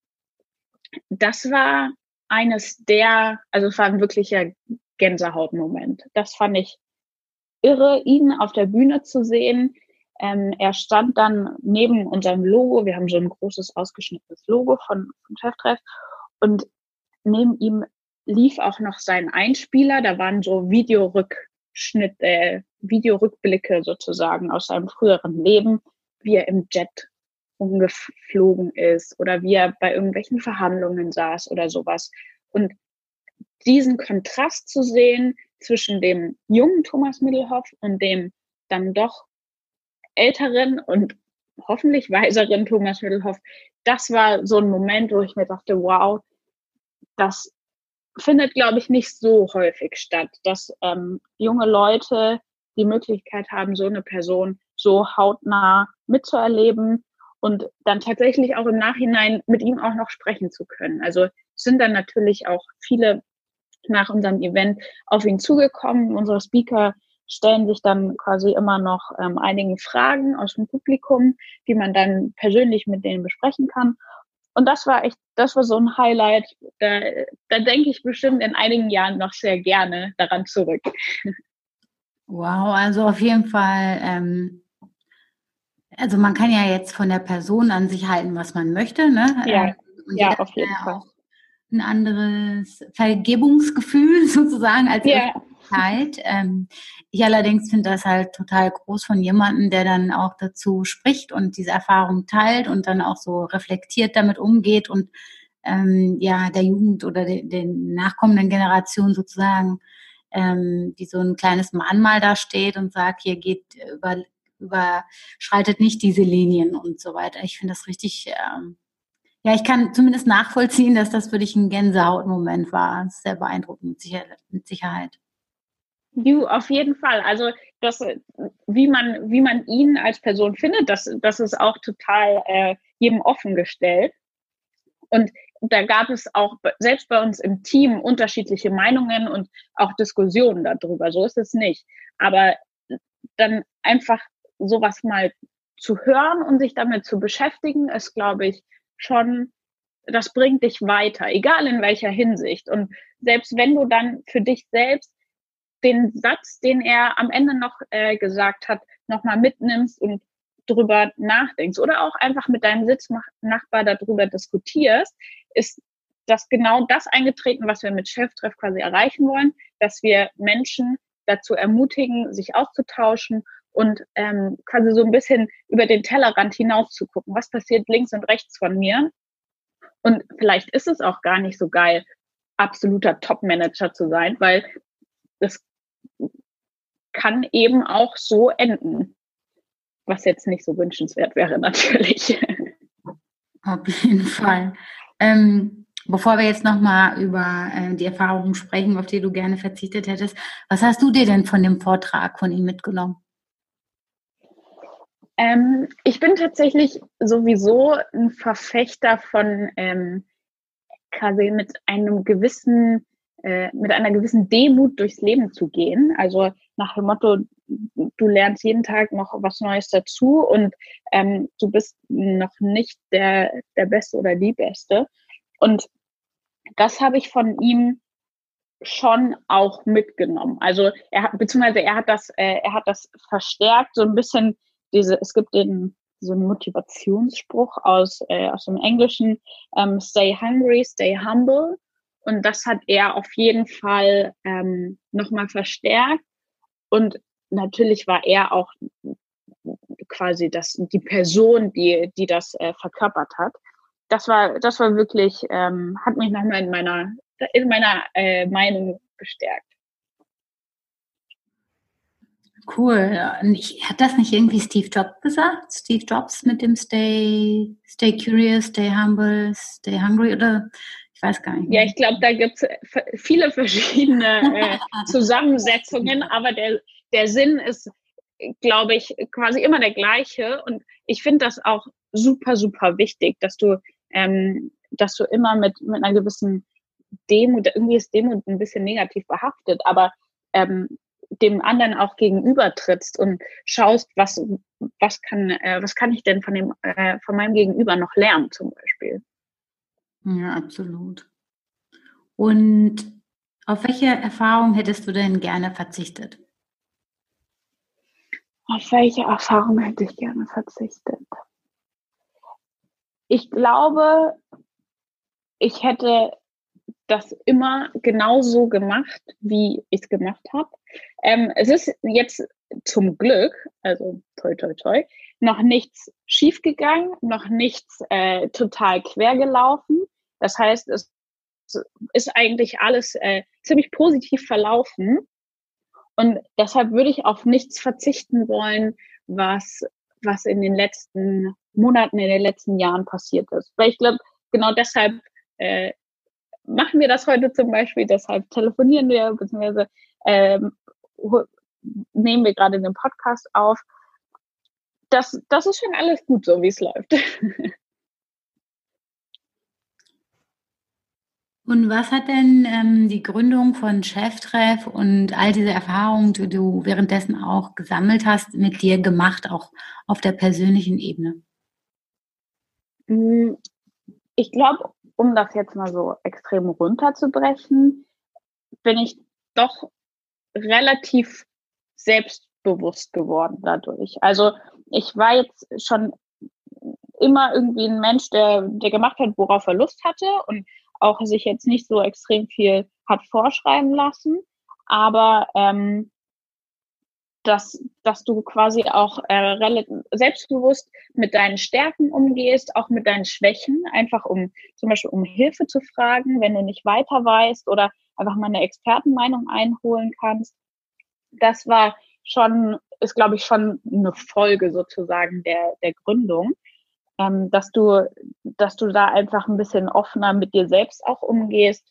das war eines der, also es war ein wirklicher Gänsehautmoment. Das fand ich irre, ihn auf der Bühne zu sehen. Ähm, er stand dann neben unserem Logo. Wir haben so ein großes ausgeschnittenes Logo von, von Cheftreff. Und neben ihm lief auch noch sein Einspieler. Da waren so Äh, Videorückblicke sozusagen aus seinem früheren Leben, wie er im Jet umgeflogen ist oder wie er bei irgendwelchen Verhandlungen saß oder sowas. Und diesen Kontrast zu sehen zwischen dem jungen Thomas Middelhoff und dem dann doch älteren und hoffentlich weiseren Thomas Middelhoff, das war so ein Moment, wo ich mir dachte, wow, das findet, glaube ich, nicht so häufig statt, dass ähm, junge Leute die Möglichkeit haben, so eine Person so hautnah mitzuerleben und dann tatsächlich auch im Nachhinein mit ihm auch noch sprechen zu können. Also sind dann natürlich auch viele nach unserem Event auf ihn zugekommen. Unsere Speaker stellen sich dann quasi immer noch ähm, einigen Fragen aus dem Publikum, die man dann persönlich mit denen besprechen kann. Und das war echt, das war so ein Highlight. Da, da denke ich bestimmt in einigen Jahren noch sehr gerne daran zurück. Wow, also auf jeden Fall ähm, also man kann ja jetzt von der Person an sich halten, was man möchte, ne? Ja, ähm, Und ja auf jeden Fall. Ein anderes Vergebungsgefühl sozusagen als ja. Zeit. Ähm, ich allerdings finde das halt total groß von jemandem, der dann auch dazu spricht und diese Erfahrung teilt und dann auch so reflektiert damit umgeht und ähm, ja der Jugend oder de, den nachkommenden Generationen sozusagen ähm, wie so ein kleines Mahnmal da steht und sagt, hier geht über überschreitet nicht diese Linien und so weiter. Ich finde das richtig ähm, ja, ich kann zumindest nachvollziehen, dass das für dich ein Gänsehautmoment war. Sehr beeindruckend mit Sicherheit. Du, auf jeden Fall. Also das, wie man, wie man ihn als Person findet, das, das ist auch total äh, jedem offen gestellt. Und da gab es auch selbst bei uns im Team unterschiedliche Meinungen und auch Diskussionen darüber. So ist es nicht. Aber dann einfach sowas mal zu hören und sich damit zu beschäftigen, ist, glaube ich, schon, das bringt dich weiter, egal in welcher Hinsicht. Und selbst wenn du dann für dich selbst den Satz, den er am Ende noch äh, gesagt hat, nochmal mitnimmst und drüber nachdenkst oder auch einfach mit deinem Sitznachbar darüber diskutierst, ist das genau das eingetreten, was wir mit Cheftreff quasi erreichen wollen, dass wir Menschen dazu ermutigen, sich auszutauschen und ähm, quasi so ein bisschen über den Tellerrand hinaus zu gucken, was passiert links und rechts von mir. Und vielleicht ist es auch gar nicht so geil, absoluter Top-Manager zu sein, weil das kann eben auch so enden, was jetzt nicht so wünschenswert wäre natürlich. Auf jeden Fall. Ähm, bevor wir jetzt nochmal über äh, die Erfahrungen sprechen, auf die du gerne verzichtet hättest, was hast du dir denn von dem Vortrag von ihm mitgenommen? Ähm, ich bin tatsächlich sowieso ein Verfechter von ähm, quasi mit einem gewissen, äh, mit einer gewissen Demut durchs Leben zu gehen. Also nach dem Motto, du lernst jeden Tag noch was Neues dazu und ähm, du bist noch nicht der, der Beste oder die Beste. Und das habe ich von ihm schon auch mitgenommen. Also er hat, beziehungsweise er hat das, äh, er hat das verstärkt, so ein bisschen diese, es gibt den, so einen Motivationsspruch aus, äh, aus dem Englischen, ähm, stay hungry, stay humble. Und das hat er auf jeden Fall ähm, nochmal verstärkt. Und natürlich war er auch quasi das, die Person, die, die das äh, verkörpert hat. Das war, das war wirklich, ähm, hat mich nochmal in meiner, in meiner äh, Meinung bestärkt. Cool. Hat das nicht irgendwie Steve Jobs gesagt? Steve Jobs mit dem Stay, Stay Curious, Stay Humble, Stay Hungry oder ich weiß gar nicht. Ja, ich glaube, da gibt es viele verschiedene äh, Zusammensetzungen, aber der, der Sinn ist, glaube ich, quasi immer der gleiche. Und ich finde das auch super, super wichtig, dass du, ähm, dass du immer mit, mit einer gewissen Demut, irgendwie ist Demut ein bisschen negativ behaftet, aber ähm, dem anderen auch gegenübertrittst und schaust, was, was kann, äh, was kann ich denn von dem, äh, von meinem Gegenüber noch lernen, zum Beispiel. Ja, absolut. Und auf welche Erfahrung hättest du denn gerne verzichtet? Auf welche Erfahrung hätte ich gerne verzichtet? Ich glaube, ich hätte das immer genauso gemacht, wie ich es gemacht habe. Ähm, es ist jetzt zum Glück, also toi toi toi, noch nichts schiefgegangen, noch nichts äh, total quer gelaufen. Das heißt, es ist eigentlich alles äh, ziemlich positiv verlaufen. Und deshalb würde ich auf nichts verzichten wollen, was, was in den letzten Monaten, in den letzten Jahren passiert ist. Weil ich glaube, genau deshalb äh, machen wir das heute zum Beispiel, deshalb telefonieren wir, beziehungsweise ähm, nehmen wir gerade den Podcast auf. Das, das ist schon alles gut so, wie es läuft. Und was hat denn ähm, die Gründung von Cheftreff und all diese Erfahrungen, die du währenddessen auch gesammelt hast, mit dir gemacht, auch auf der persönlichen Ebene? Hm, ich glaube, um das jetzt mal so extrem runterzubrechen, bin ich doch relativ selbstbewusst geworden dadurch. Also ich war jetzt schon immer irgendwie ein Mensch, der, der gemacht hat, worauf er Lust hatte und auch sich jetzt nicht so extrem viel hat vorschreiben lassen. aber ähm, dass, dass du quasi auch äh, selbstbewusst mit deinen Stärken umgehst, auch mit deinen Schwächen, einfach um zum Beispiel um Hilfe zu fragen, wenn du nicht weiter weißt oder einfach mal eine Expertenmeinung einholen kannst. Das war schon, ist glaube ich schon eine Folge sozusagen der, der Gründung, ähm, dass du, dass du da einfach ein bisschen offener mit dir selbst auch umgehst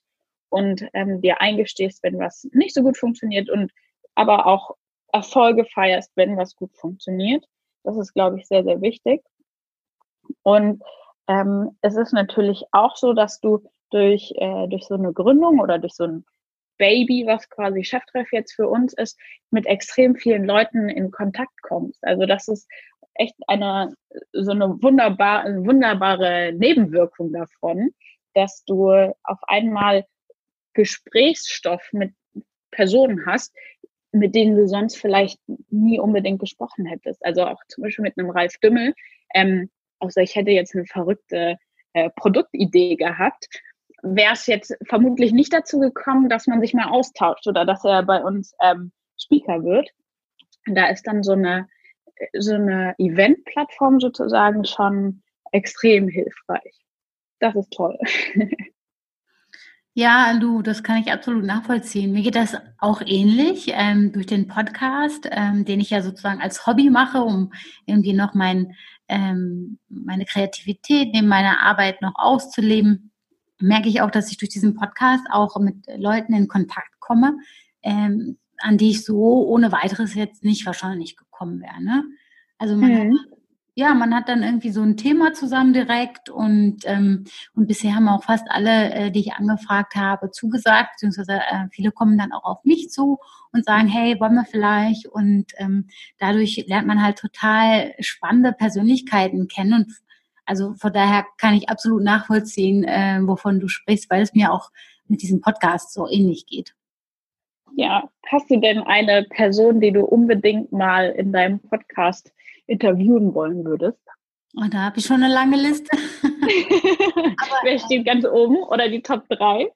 und ähm, dir eingestehst, wenn was nicht so gut funktioniert und aber auch Erfolge feierst, wenn was gut funktioniert. Das ist, glaube ich, sehr, sehr wichtig. Und ähm, es ist natürlich auch so, dass du durch, äh, durch so eine Gründung oder durch so ein Baby, was quasi Cheftreff jetzt für uns ist, mit extrem vielen Leuten in Kontakt kommst. Also das ist echt eine so eine wunderbar, wunderbare Nebenwirkung davon, dass du auf einmal Gesprächsstoff mit Personen hast, mit denen du sonst vielleicht nie unbedingt gesprochen hättest. Also auch zum Beispiel mit einem Ralf Dümmel. Ähm, außer ich hätte jetzt eine verrückte äh, Produktidee gehabt, wäre es jetzt vermutlich nicht dazu gekommen, dass man sich mal austauscht oder dass er bei uns ähm, Speaker wird. Da ist dann so eine, so eine Event-Plattform sozusagen schon extrem hilfreich. Das ist toll. Ja, du, das kann ich absolut nachvollziehen. Mir geht das auch ähnlich ähm, durch den Podcast, ähm, den ich ja sozusagen als Hobby mache, um irgendwie noch mein, ähm, meine Kreativität neben meiner Arbeit noch auszuleben. Merke ich auch, dass ich durch diesen Podcast auch mit Leuten in Kontakt komme, ähm, an die ich so ohne weiteres jetzt nicht wahrscheinlich gekommen wäre. Ne? Also man mhm. hat ja, man hat dann irgendwie so ein Thema zusammen direkt und, ähm, und bisher haben auch fast alle, äh, die ich angefragt habe, zugesagt, beziehungsweise äh, viele kommen dann auch auf mich zu und sagen, hey, wollen wir vielleicht? Und ähm, dadurch lernt man halt total spannende Persönlichkeiten kennen und also von daher kann ich absolut nachvollziehen, äh, wovon du sprichst, weil es mir auch mit diesem Podcast so ähnlich geht. Ja, hast du denn eine Person, die du unbedingt mal in deinem Podcast interviewen wollen würdest? Oh, da habe ich schon eine lange Liste. Wer steht ganz oben oder die Top 3?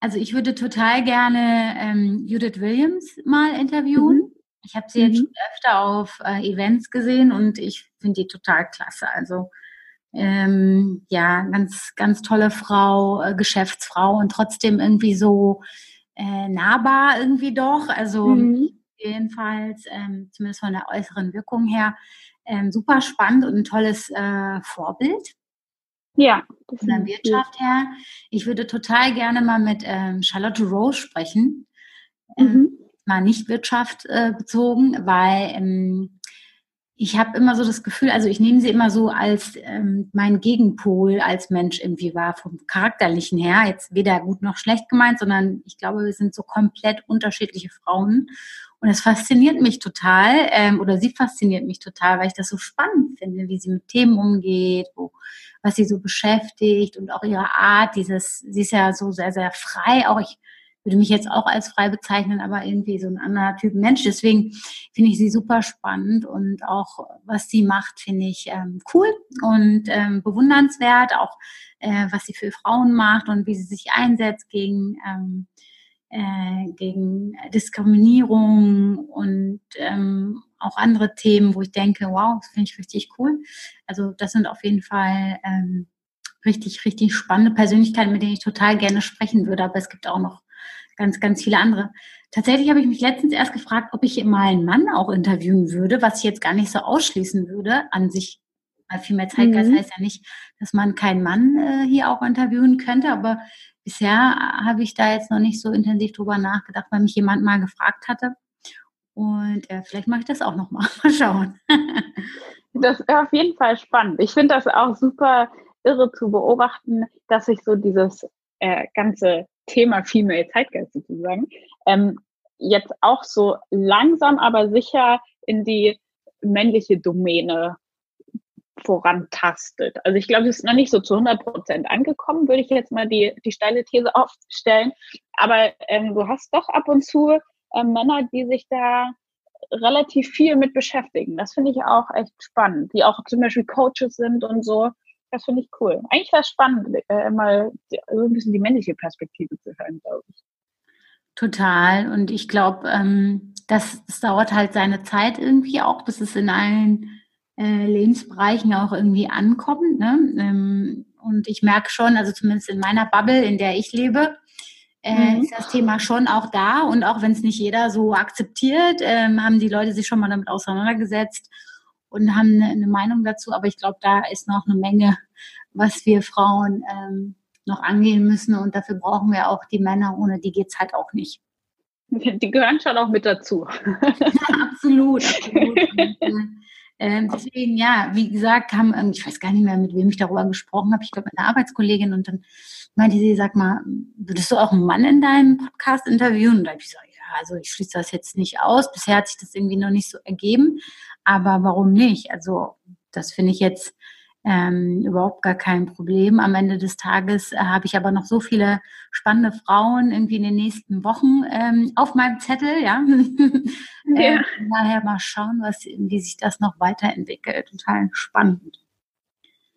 Also ich würde total gerne ähm, Judith Williams mal interviewen. Mhm. Ich habe sie jetzt mhm. schon öfter auf äh, Events gesehen und ich finde die total klasse. Also ähm, ja, ganz, ganz tolle Frau, äh, Geschäftsfrau und trotzdem irgendwie so äh, nahbar irgendwie doch. Also mhm. jedenfalls, ähm, zumindest von der äußeren Wirkung her, ähm, super spannend und ein tolles äh, Vorbild. Ja. Von der Wirtschaft her. Ich würde total gerne mal mit ähm, Charlotte Rose sprechen. Ähm, mhm. Mal nicht Wirtschaft äh, bezogen, weil ähm, ich habe immer so das Gefühl, also ich nehme sie immer so als ähm, mein Gegenpol als Mensch irgendwie wahr, vom Charakterlichen her. Jetzt weder gut noch schlecht gemeint, sondern ich glaube, wir sind so komplett unterschiedliche Frauen. Und es fasziniert mich total, ähm, oder sie fasziniert mich total, weil ich das so spannend finde, wie sie mit Themen umgeht, wo, was sie so beschäftigt und auch ihre Art, dieses, sie ist ja so sehr, sehr frei. Auch ich würde mich jetzt auch als frei bezeichnen, aber irgendwie so ein anderer Typ Mensch. Deswegen finde ich sie super spannend und auch was sie macht, finde ich ähm, cool und ähm, bewundernswert. Auch äh, was sie für Frauen macht und wie sie sich einsetzt gegen ähm, äh, gegen Diskriminierung und ähm, auch andere Themen, wo ich denke, wow, das finde ich richtig cool. Also das sind auf jeden Fall ähm, richtig, richtig spannende Persönlichkeiten, mit denen ich total gerne sprechen würde. Aber es gibt auch noch ganz, ganz viele andere. Tatsächlich habe ich mich letztens erst gefragt, ob ich mal einen Mann auch interviewen würde, was ich jetzt gar nicht so ausschließen würde. An sich, weil viel mehr Zeitgeist mhm. heißt ja nicht, dass man keinen Mann äh, hier auch interviewen könnte, aber bisher habe ich da jetzt noch nicht so intensiv drüber nachgedacht, weil mich jemand mal gefragt hatte. Und äh, vielleicht mache ich das auch noch mal. Mal schauen. das ist auf jeden Fall spannend. Ich finde das auch super irre zu beobachten, dass sich so dieses äh, ganze Thema Female Zeitgeist sozusagen ähm, jetzt auch so langsam, aber sicher in die männliche Domäne vorantastet. Also ich glaube, es ist noch nicht so zu 100 Prozent angekommen, würde ich jetzt mal die, die steile These aufstellen. Aber ähm, du hast doch ab und zu äh, Männer, die sich da relativ viel mit beschäftigen. Das finde ich auch echt spannend, die auch zum Beispiel Coaches sind und so. Das finde ich cool. Eigentlich wäre es spannend, äh, mal so ein bisschen die männliche Perspektive zu hören, glaube ich. Total. Und ich glaube, ähm, das, das dauert halt seine Zeit irgendwie auch, bis es in allen äh, Lebensbereichen auch irgendwie ankommt. Ne? Ähm, und ich merke schon, also zumindest in meiner Bubble, in der ich lebe, äh, mhm. ist das Thema schon auch da. Und auch wenn es nicht jeder so akzeptiert, ähm, haben die Leute sich schon mal damit auseinandergesetzt und haben eine, eine Meinung dazu. Aber ich glaube, da ist noch eine Menge, was wir Frauen ähm, noch angehen müssen. Und dafür brauchen wir auch die Männer. Ohne die geht es halt auch nicht. Die gehören schon auch mit dazu. Ja, absolut, absolut. Und, äh, ähm, deswegen, ja, wie gesagt, kam, ich weiß gar nicht mehr, mit wem ich darüber gesprochen habe, ich glaube mit einer Arbeitskollegin und dann meinte sie, sag mal, würdest du auch einen Mann in deinem Podcast interviewen? Und da habe ich gesagt, also ich schließe das jetzt nicht aus. Bisher hat sich das irgendwie noch nicht so ergeben, aber warum nicht? Also das finde ich jetzt ähm, überhaupt gar kein Problem. Am Ende des Tages äh, habe ich aber noch so viele spannende Frauen irgendwie in den nächsten Wochen ähm, auf meinem Zettel, ja. ja. äh, daher mal schauen, was, wie sich das noch weiterentwickelt. Total spannend.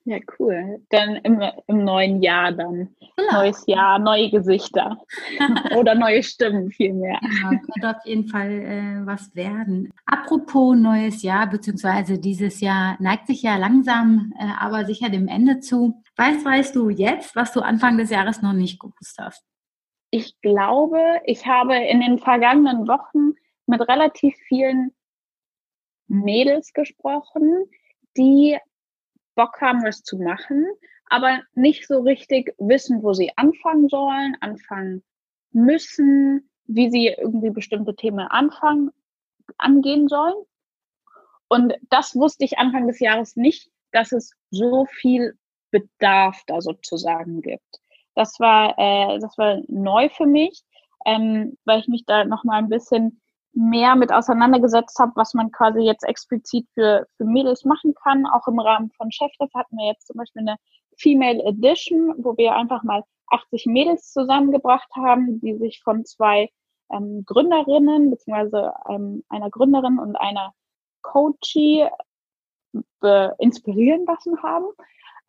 Ja, cool. Dann im, im neuen Jahr dann. Genau. Neues Jahr, neue Gesichter. Oder neue Stimmen vielmehr. Genau, könnte auf jeden Fall äh, was werden. Apropos neues Jahr, beziehungsweise dieses Jahr neigt sich ja langsam, äh, aber sicher dem Ende zu. Was weißt du jetzt, was du Anfang des Jahres noch nicht gewusst hast? Ich glaube, ich habe in den vergangenen Wochen mit relativ vielen Mädels gesprochen, die Bock haben, was zu machen, aber nicht so richtig wissen, wo sie anfangen sollen, anfangen müssen, wie sie irgendwie bestimmte Themen anfangen, angehen sollen. Und das wusste ich Anfang des Jahres nicht, dass es so viel Bedarf da sozusagen gibt. Das war, äh, das war neu für mich, ähm, weil ich mich da noch mal ein bisschen mehr mit auseinandergesetzt habe, was man quasi jetzt explizit für, für Mädels machen kann. Auch im Rahmen von Chefriff hatten wir jetzt zum Beispiel eine Female Edition, wo wir einfach mal 80 Mädels zusammengebracht haben, die sich von zwei ähm, Gründerinnen beziehungsweise ähm, einer Gründerin und einer Coachie inspirieren lassen haben.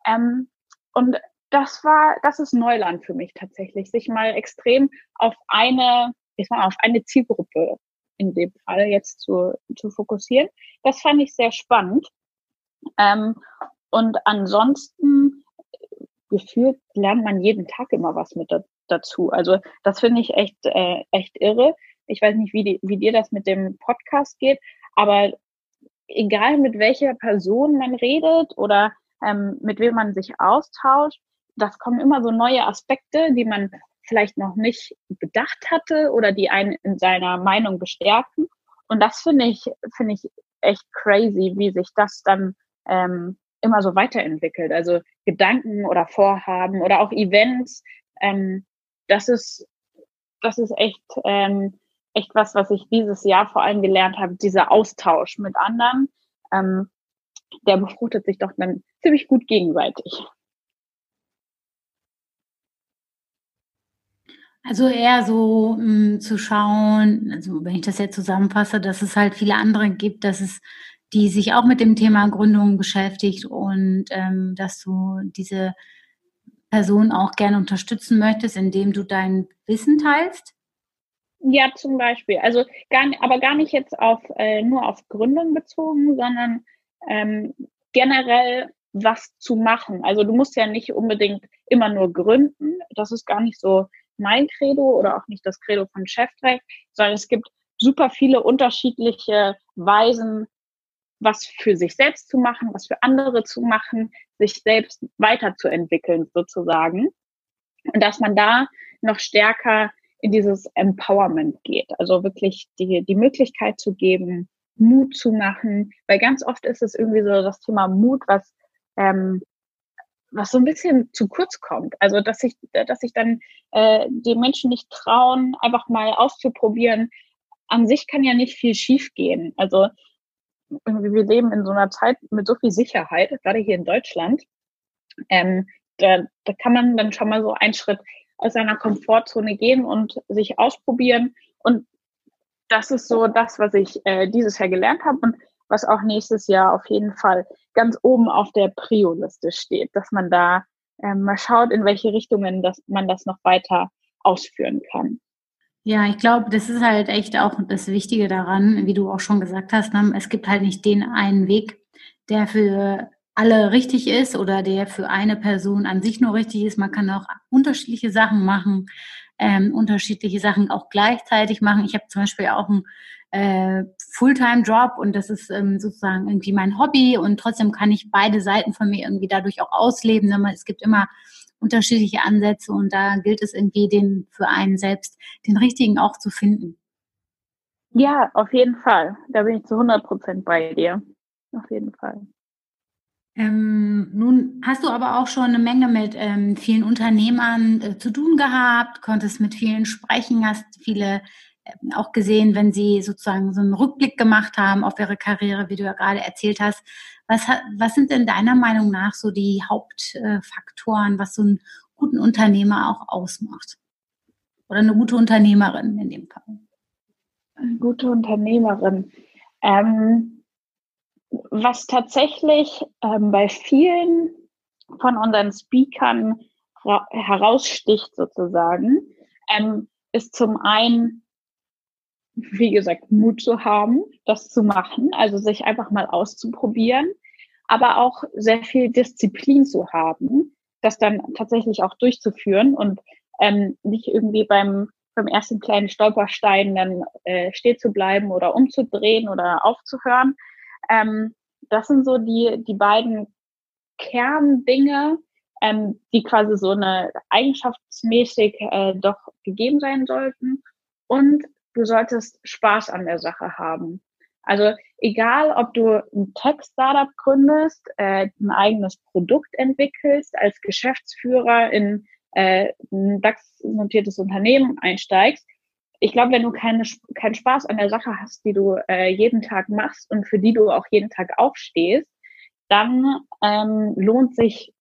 Ähm, und das war, das ist Neuland für mich tatsächlich, sich mal extrem auf eine, ich sag mal, auf eine Zielgruppe in dem Fall jetzt zu, zu fokussieren. Das fand ich sehr spannend. Ähm, und ansonsten gefühlt lernt man jeden Tag immer was mit da, dazu. Also das finde ich echt, äh, echt irre. Ich weiß nicht, wie, die, wie dir das mit dem Podcast geht, aber egal mit welcher Person man redet oder ähm, mit wem man sich austauscht, das kommen immer so neue Aspekte, die man vielleicht noch nicht bedacht hatte oder die einen in seiner Meinung bestärken. Und das finde ich, finde ich echt crazy, wie sich das dann ähm, immer so weiterentwickelt. Also Gedanken oder Vorhaben oder auch Events. Ähm, das ist, das ist echt, ähm, echt was, was ich dieses Jahr vor allem gelernt habe. Dieser Austausch mit anderen, ähm, der befruchtet sich doch dann ziemlich gut gegenseitig. Also eher so mh, hm, zu schauen, also wenn ich das jetzt zusammenfasse, dass es halt viele andere gibt, dass es die sich auch mit dem Thema Gründung beschäftigt und ähm, dass du diese Person auch gerne unterstützen möchtest, indem du dein Wissen teilst? Ja, zum Beispiel. Also gar, aber gar nicht jetzt auf äh, nur auf Gründung bezogen, sondern ähm, generell was zu machen. Also du musst ja nicht unbedingt immer nur gründen. Das ist gar nicht so mein Credo oder auch nicht das Credo von Chefrecht, sondern es gibt super viele unterschiedliche Weisen, was für sich selbst zu machen, was für andere zu machen, sich selbst weiterzuentwickeln sozusagen. Und dass man da noch stärker in dieses Empowerment geht. Also wirklich die, die Möglichkeit zu geben, Mut zu machen. Weil ganz oft ist es irgendwie so das Thema Mut, was ähm, was so ein bisschen zu kurz kommt. Also dass sich, dass sich dann äh, die Menschen nicht trauen, einfach mal auszuprobieren. An sich kann ja nicht viel schiefgehen. Also irgendwie wir leben in so einer Zeit mit so viel Sicherheit, gerade hier in Deutschland. Ähm, da, da kann man dann schon mal so einen Schritt aus seiner Komfortzone gehen und sich ausprobieren. Und das ist so das, was ich äh, dieses Jahr gelernt habe. Und was auch nächstes Jahr auf jeden Fall ganz oben auf der Prio-Liste steht, dass man da ähm, mal schaut, in welche Richtungen das, man das noch weiter ausführen kann. Ja, ich glaube, das ist halt echt auch das Wichtige daran, wie du auch schon gesagt hast. Ne? Es gibt halt nicht den einen Weg, der für alle richtig ist oder der für eine Person an sich nur richtig ist. Man kann auch unterschiedliche Sachen machen, ähm, unterschiedliche Sachen auch gleichzeitig machen. Ich habe zum Beispiel auch einen äh, Fulltime-Job und das ist ähm, sozusagen irgendwie mein Hobby und trotzdem kann ich beide Seiten von mir irgendwie dadurch auch ausleben. Es gibt immer unterschiedliche Ansätze und da gilt es irgendwie den für einen selbst den richtigen auch zu finden. Ja, auf jeden Fall. Da bin ich zu 100 Prozent bei dir. Auf jeden Fall. Ähm, nun hast du aber auch schon eine Menge mit ähm, vielen Unternehmern äh, zu tun gehabt, konntest mit vielen sprechen, hast viele auch gesehen, wenn sie sozusagen so einen Rückblick gemacht haben auf ihre Karriere, wie du ja gerade erzählt hast. Was, was sind denn deiner Meinung nach so die Hauptfaktoren, was so einen guten Unternehmer auch ausmacht? Oder eine gute Unternehmerin in dem Fall? Eine gute Unternehmerin. Ähm was tatsächlich ähm, bei vielen von unseren Speakern heraussticht sozusagen, ähm, ist zum einen, wie gesagt, Mut zu haben, das zu machen, also sich einfach mal auszuprobieren, aber auch sehr viel Disziplin zu haben, das dann tatsächlich auch durchzuführen und ähm, nicht irgendwie beim, beim ersten kleinen Stolperstein dann äh, stehen zu bleiben oder umzudrehen oder aufzuhören, ähm, das sind so die, die beiden Kerndinge, ähm, die quasi so eine eigenschaftsmäßig äh, doch gegeben sein sollten. Und du solltest Spaß an der Sache haben. Also egal, ob du ein Tech-Startup gründest, äh, ein eigenes Produkt entwickelst, als Geschäftsführer in äh, ein DAX-notiertes Unternehmen einsteigst, ich glaube, wenn du keine, keinen Spaß an der Sache hast, die du äh, jeden Tag machst und für die du auch jeden Tag aufstehst, dann ähm, lohnt sich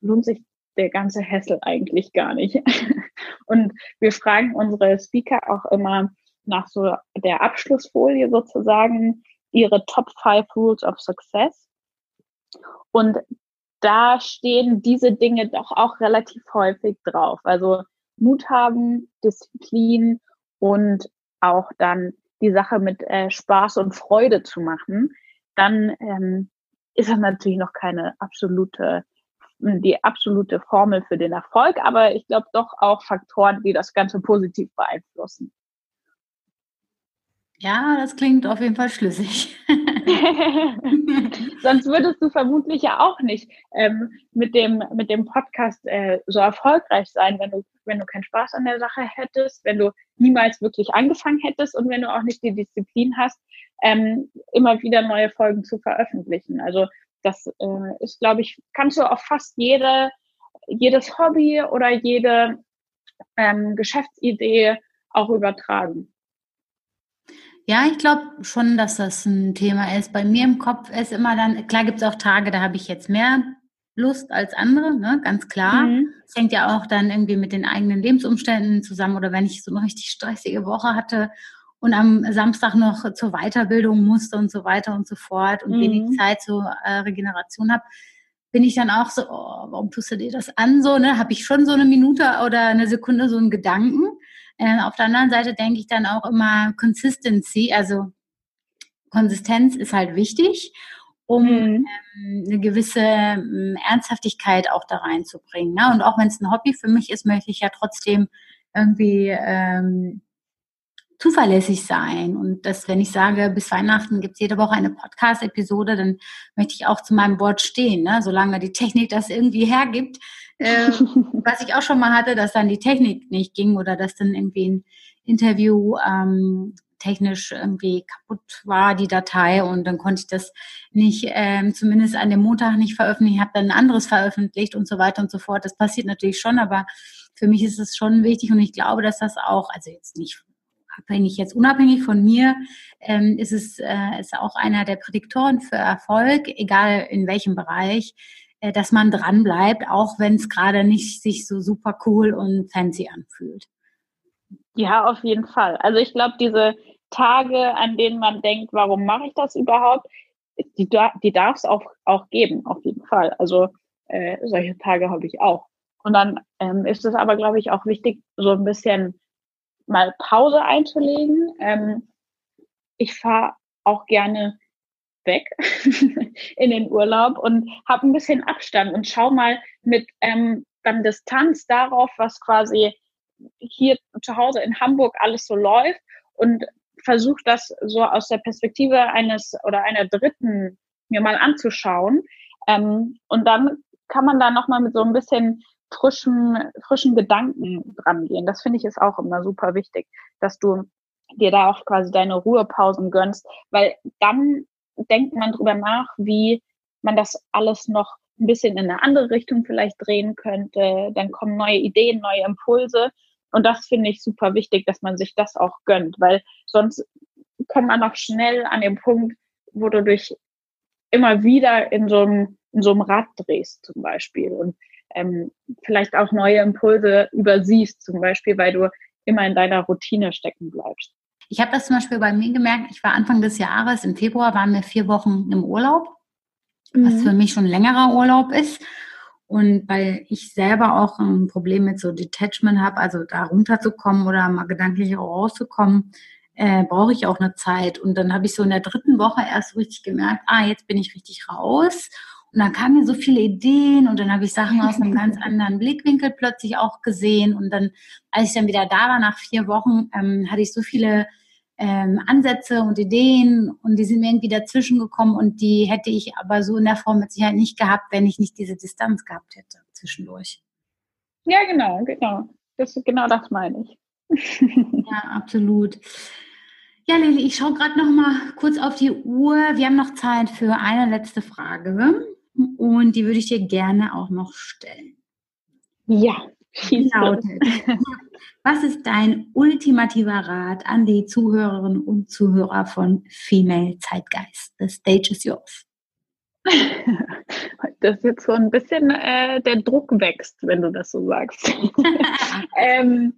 lohnt sich der ganze Hessel eigentlich gar nicht. und wir fragen unsere Speaker auch immer nach so der Abschlussfolie sozusagen ihre Top 5 Rules of Success. Und da stehen diese Dinge doch auch relativ häufig drauf. Also Mut haben, Disziplin und auch dann die Sache mit äh, Spaß und Freude zu machen, dann ähm, ist das natürlich noch keine absolute, die absolute Formel für den Erfolg, aber ich glaube doch auch Faktoren, die das Ganze positiv beeinflussen. Ja, das klingt auf jeden Fall schlüssig. Sonst würdest du vermutlich ja auch nicht ähm, mit, dem, mit dem Podcast äh, so erfolgreich sein, wenn du, wenn du keinen Spaß an der Sache hättest, wenn du niemals wirklich angefangen hättest und wenn du auch nicht die Disziplin hast, ähm, immer wieder neue Folgen zu veröffentlichen. Also das äh, ist, glaube ich, kannst du auf fast jede, jedes Hobby oder jede ähm, Geschäftsidee auch übertragen. Ja, ich glaube schon, dass das ein Thema ist. Bei mir im Kopf ist immer dann, klar gibt es auch Tage, da habe ich jetzt mehr Lust als andere, ne? ganz klar. Mhm. Es hängt ja auch dann irgendwie mit den eigenen Lebensumständen zusammen oder wenn ich so eine richtig stressige Woche hatte und am Samstag noch zur Weiterbildung musste und so weiter und so fort und mhm. wenig Zeit zur äh, Regeneration habe, bin ich dann auch so, oh, warum tust du dir das an? So, ne, habe ich schon so eine Minute oder eine Sekunde so einen Gedanken. Äh, auf der anderen Seite denke ich dann auch immer Consistency, also Konsistenz ist halt wichtig, um mhm. ähm, eine gewisse ähm, Ernsthaftigkeit auch da reinzubringen. Ne? Und auch wenn es ein Hobby für mich ist, möchte ich ja trotzdem irgendwie ähm, zuverlässig sein. Und dass, wenn ich sage, bis Weihnachten gibt es jede Woche eine Podcast-Episode, dann möchte ich auch zu meinem Wort stehen, ne? solange die Technik das irgendwie hergibt, äh, was ich auch schon mal hatte, dass dann die Technik nicht ging oder dass dann irgendwie ein Interview ähm, technisch irgendwie kaputt war, die Datei, und dann konnte ich das nicht, ähm, zumindest an dem Montag nicht veröffentlichen, habe dann ein anderes veröffentlicht und so weiter und so fort. Das passiert natürlich schon, aber für mich ist es schon wichtig und ich glaube, dass das auch, also jetzt nicht abhängig, jetzt unabhängig von mir, ähm, ist es äh, ist auch einer der Prädiktoren für Erfolg, egal in welchem Bereich, dass man dran bleibt, auch wenn es gerade nicht sich so super cool und fancy anfühlt. Ja, auf jeden Fall. Also ich glaube, diese Tage, an denen man denkt, warum mache ich das überhaupt, die, die darf es auch, auch geben, auf jeden Fall. Also äh, solche Tage habe ich auch. Und dann ähm, ist es aber, glaube ich, auch wichtig, so ein bisschen mal Pause einzulegen. Ähm, ich fahre auch gerne weg in den Urlaub und habe ein bisschen Abstand und schau mal mit ähm, dann Distanz darauf, was quasi hier zu Hause in Hamburg alles so läuft und versuche das so aus der Perspektive eines oder einer Dritten mir mal anzuschauen. Ähm, und dann kann man da nochmal mit so ein bisschen frischen, frischen Gedanken dran gehen. Das finde ich ist auch immer super wichtig, dass du dir da auch quasi deine Ruhepausen gönnst, weil dann denkt man drüber nach, wie man das alles noch ein bisschen in eine andere Richtung vielleicht drehen könnte. Dann kommen neue Ideen, neue Impulse. Und das finde ich super wichtig, dass man sich das auch gönnt, weil sonst kommt man noch schnell an den Punkt, wo du dich immer wieder in so einem, in so einem Rad drehst zum Beispiel und ähm, vielleicht auch neue Impulse übersiehst zum Beispiel, weil du immer in deiner Routine stecken bleibst. Ich habe das zum Beispiel bei mir gemerkt, ich war Anfang des Jahres, im Februar waren wir vier Wochen im Urlaub, mhm. was für mich schon längerer Urlaub ist. Und weil ich selber auch ein Problem mit so Detachment habe, also da runterzukommen oder mal gedanklich rauszukommen, äh, brauche ich auch eine Zeit. Und dann habe ich so in der dritten Woche erst so richtig gemerkt, ah, jetzt bin ich richtig raus. Und dann kamen mir so viele Ideen und dann habe ich Sachen aus einem ganz anderen Blickwinkel plötzlich auch gesehen. Und dann, als ich dann wieder da war, nach vier Wochen, ähm, hatte ich so viele ähm, Ansätze und Ideen und die sind mir irgendwie dazwischen gekommen und die hätte ich aber so in der Form mit Sicherheit nicht gehabt, wenn ich nicht diese Distanz gehabt hätte zwischendurch. Ja, genau, genau. Das, genau das meine ich. ja, absolut. Ja, Lili, ich schaue gerade noch mal kurz auf die Uhr. Wir haben noch Zeit für eine letzte Frage und die würde ich dir gerne auch noch stellen. Ja, die lautet, was ist dein ultimativer Rat an die Zuhörerinnen und Zuhörer von Female Zeitgeist? The stage is yours. Das ist jetzt so ein bisschen äh, der Druck wächst, wenn du das so sagst. ähm,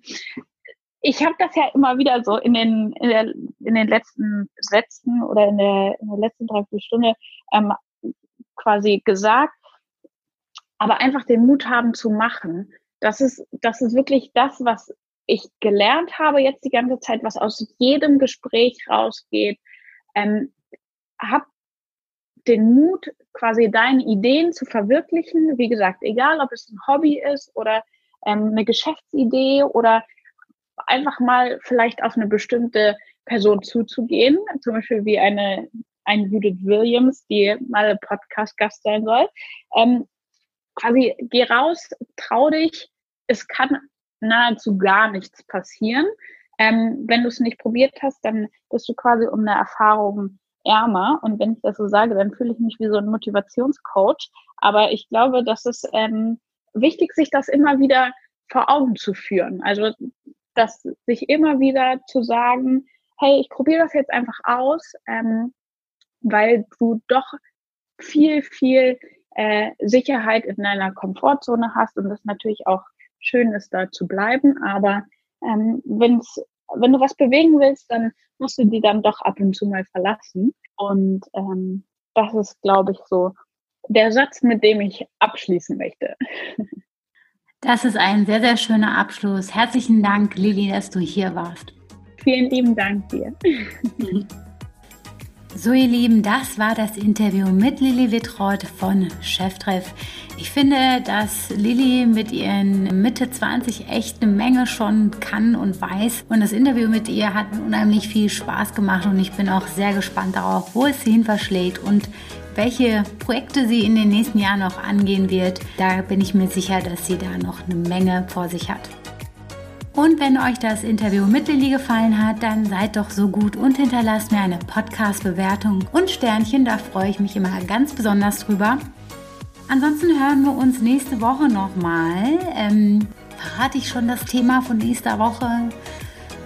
ich habe das ja immer wieder so in den, in, der, in den letzten Sätzen oder in der, in der letzten Dreiviertelstunde ähm, quasi gesagt, aber einfach den Mut haben zu machen das ist, das ist wirklich das, was ich gelernt habe jetzt die ganze Zeit, was aus jedem Gespräch rausgeht. Ähm, hab den Mut, quasi deine Ideen zu verwirklichen. Wie gesagt, egal ob es ein Hobby ist oder ähm, eine Geschäftsidee oder einfach mal vielleicht auf eine bestimmte Person zuzugehen, zum Beispiel wie eine, ein Judith Williams, die mal Podcast-Gast sein soll. Ähm, quasi geh raus, trau dich, es kann nahezu gar nichts passieren. Ähm, wenn du es nicht probiert hast, dann bist du quasi um eine Erfahrung ärmer. Und wenn ich das so sage, dann fühle ich mich wie so ein Motivationscoach. Aber ich glaube, dass es ähm, wichtig, sich das immer wieder vor Augen zu führen. Also, dass sich immer wieder zu sagen, hey, ich probiere das jetzt einfach aus, ähm, weil du doch viel, viel äh, Sicherheit in deiner Komfortzone hast und das natürlich auch schön ist, da zu bleiben. Aber ähm, wenn's, wenn du was bewegen willst, dann musst du die dann doch ab und zu mal verlassen. Und ähm, das ist, glaube ich, so der Satz, mit dem ich abschließen möchte. Das ist ein sehr, sehr schöner Abschluss. Herzlichen Dank, Lili, dass du hier warst. Vielen lieben Dank dir. So ihr Lieben, das war das Interview mit Lilly Wittroth von Cheftreff. Ich finde, dass Lilly mit ihren Mitte 20 echt eine Menge schon kann und weiß. Und das Interview mit ihr hat mir unheimlich viel Spaß gemacht und ich bin auch sehr gespannt darauf, wo es sie hin verschlägt und welche Projekte sie in den nächsten Jahren noch angehen wird. Da bin ich mir sicher, dass sie da noch eine Menge vor sich hat. Und wenn euch das Interview mit Lilly gefallen hat, dann seid doch so gut und hinterlasst mir eine Podcast-Bewertung und Sternchen, da freue ich mich immer ganz besonders drüber. Ansonsten hören wir uns nächste Woche nochmal. Ähm, verrate ich schon das Thema von nächster Woche?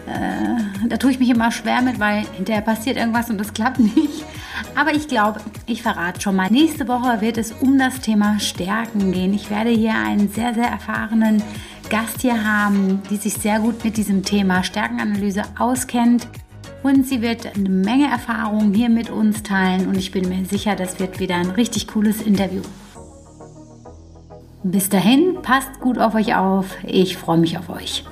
Äh, da tue ich mich immer schwer mit, weil hinterher passiert irgendwas und das klappt nicht. Aber ich glaube, ich verrate schon mal. Nächste Woche wird es um das Thema Stärken gehen. Ich werde hier einen sehr, sehr erfahrenen Gast hier haben, die sich sehr gut mit diesem Thema Stärkenanalyse auskennt. Und sie wird eine Menge Erfahrungen hier mit uns teilen und ich bin mir sicher, das wird wieder ein richtig cooles Interview. Bis dahin, passt gut auf euch auf. Ich freue mich auf euch.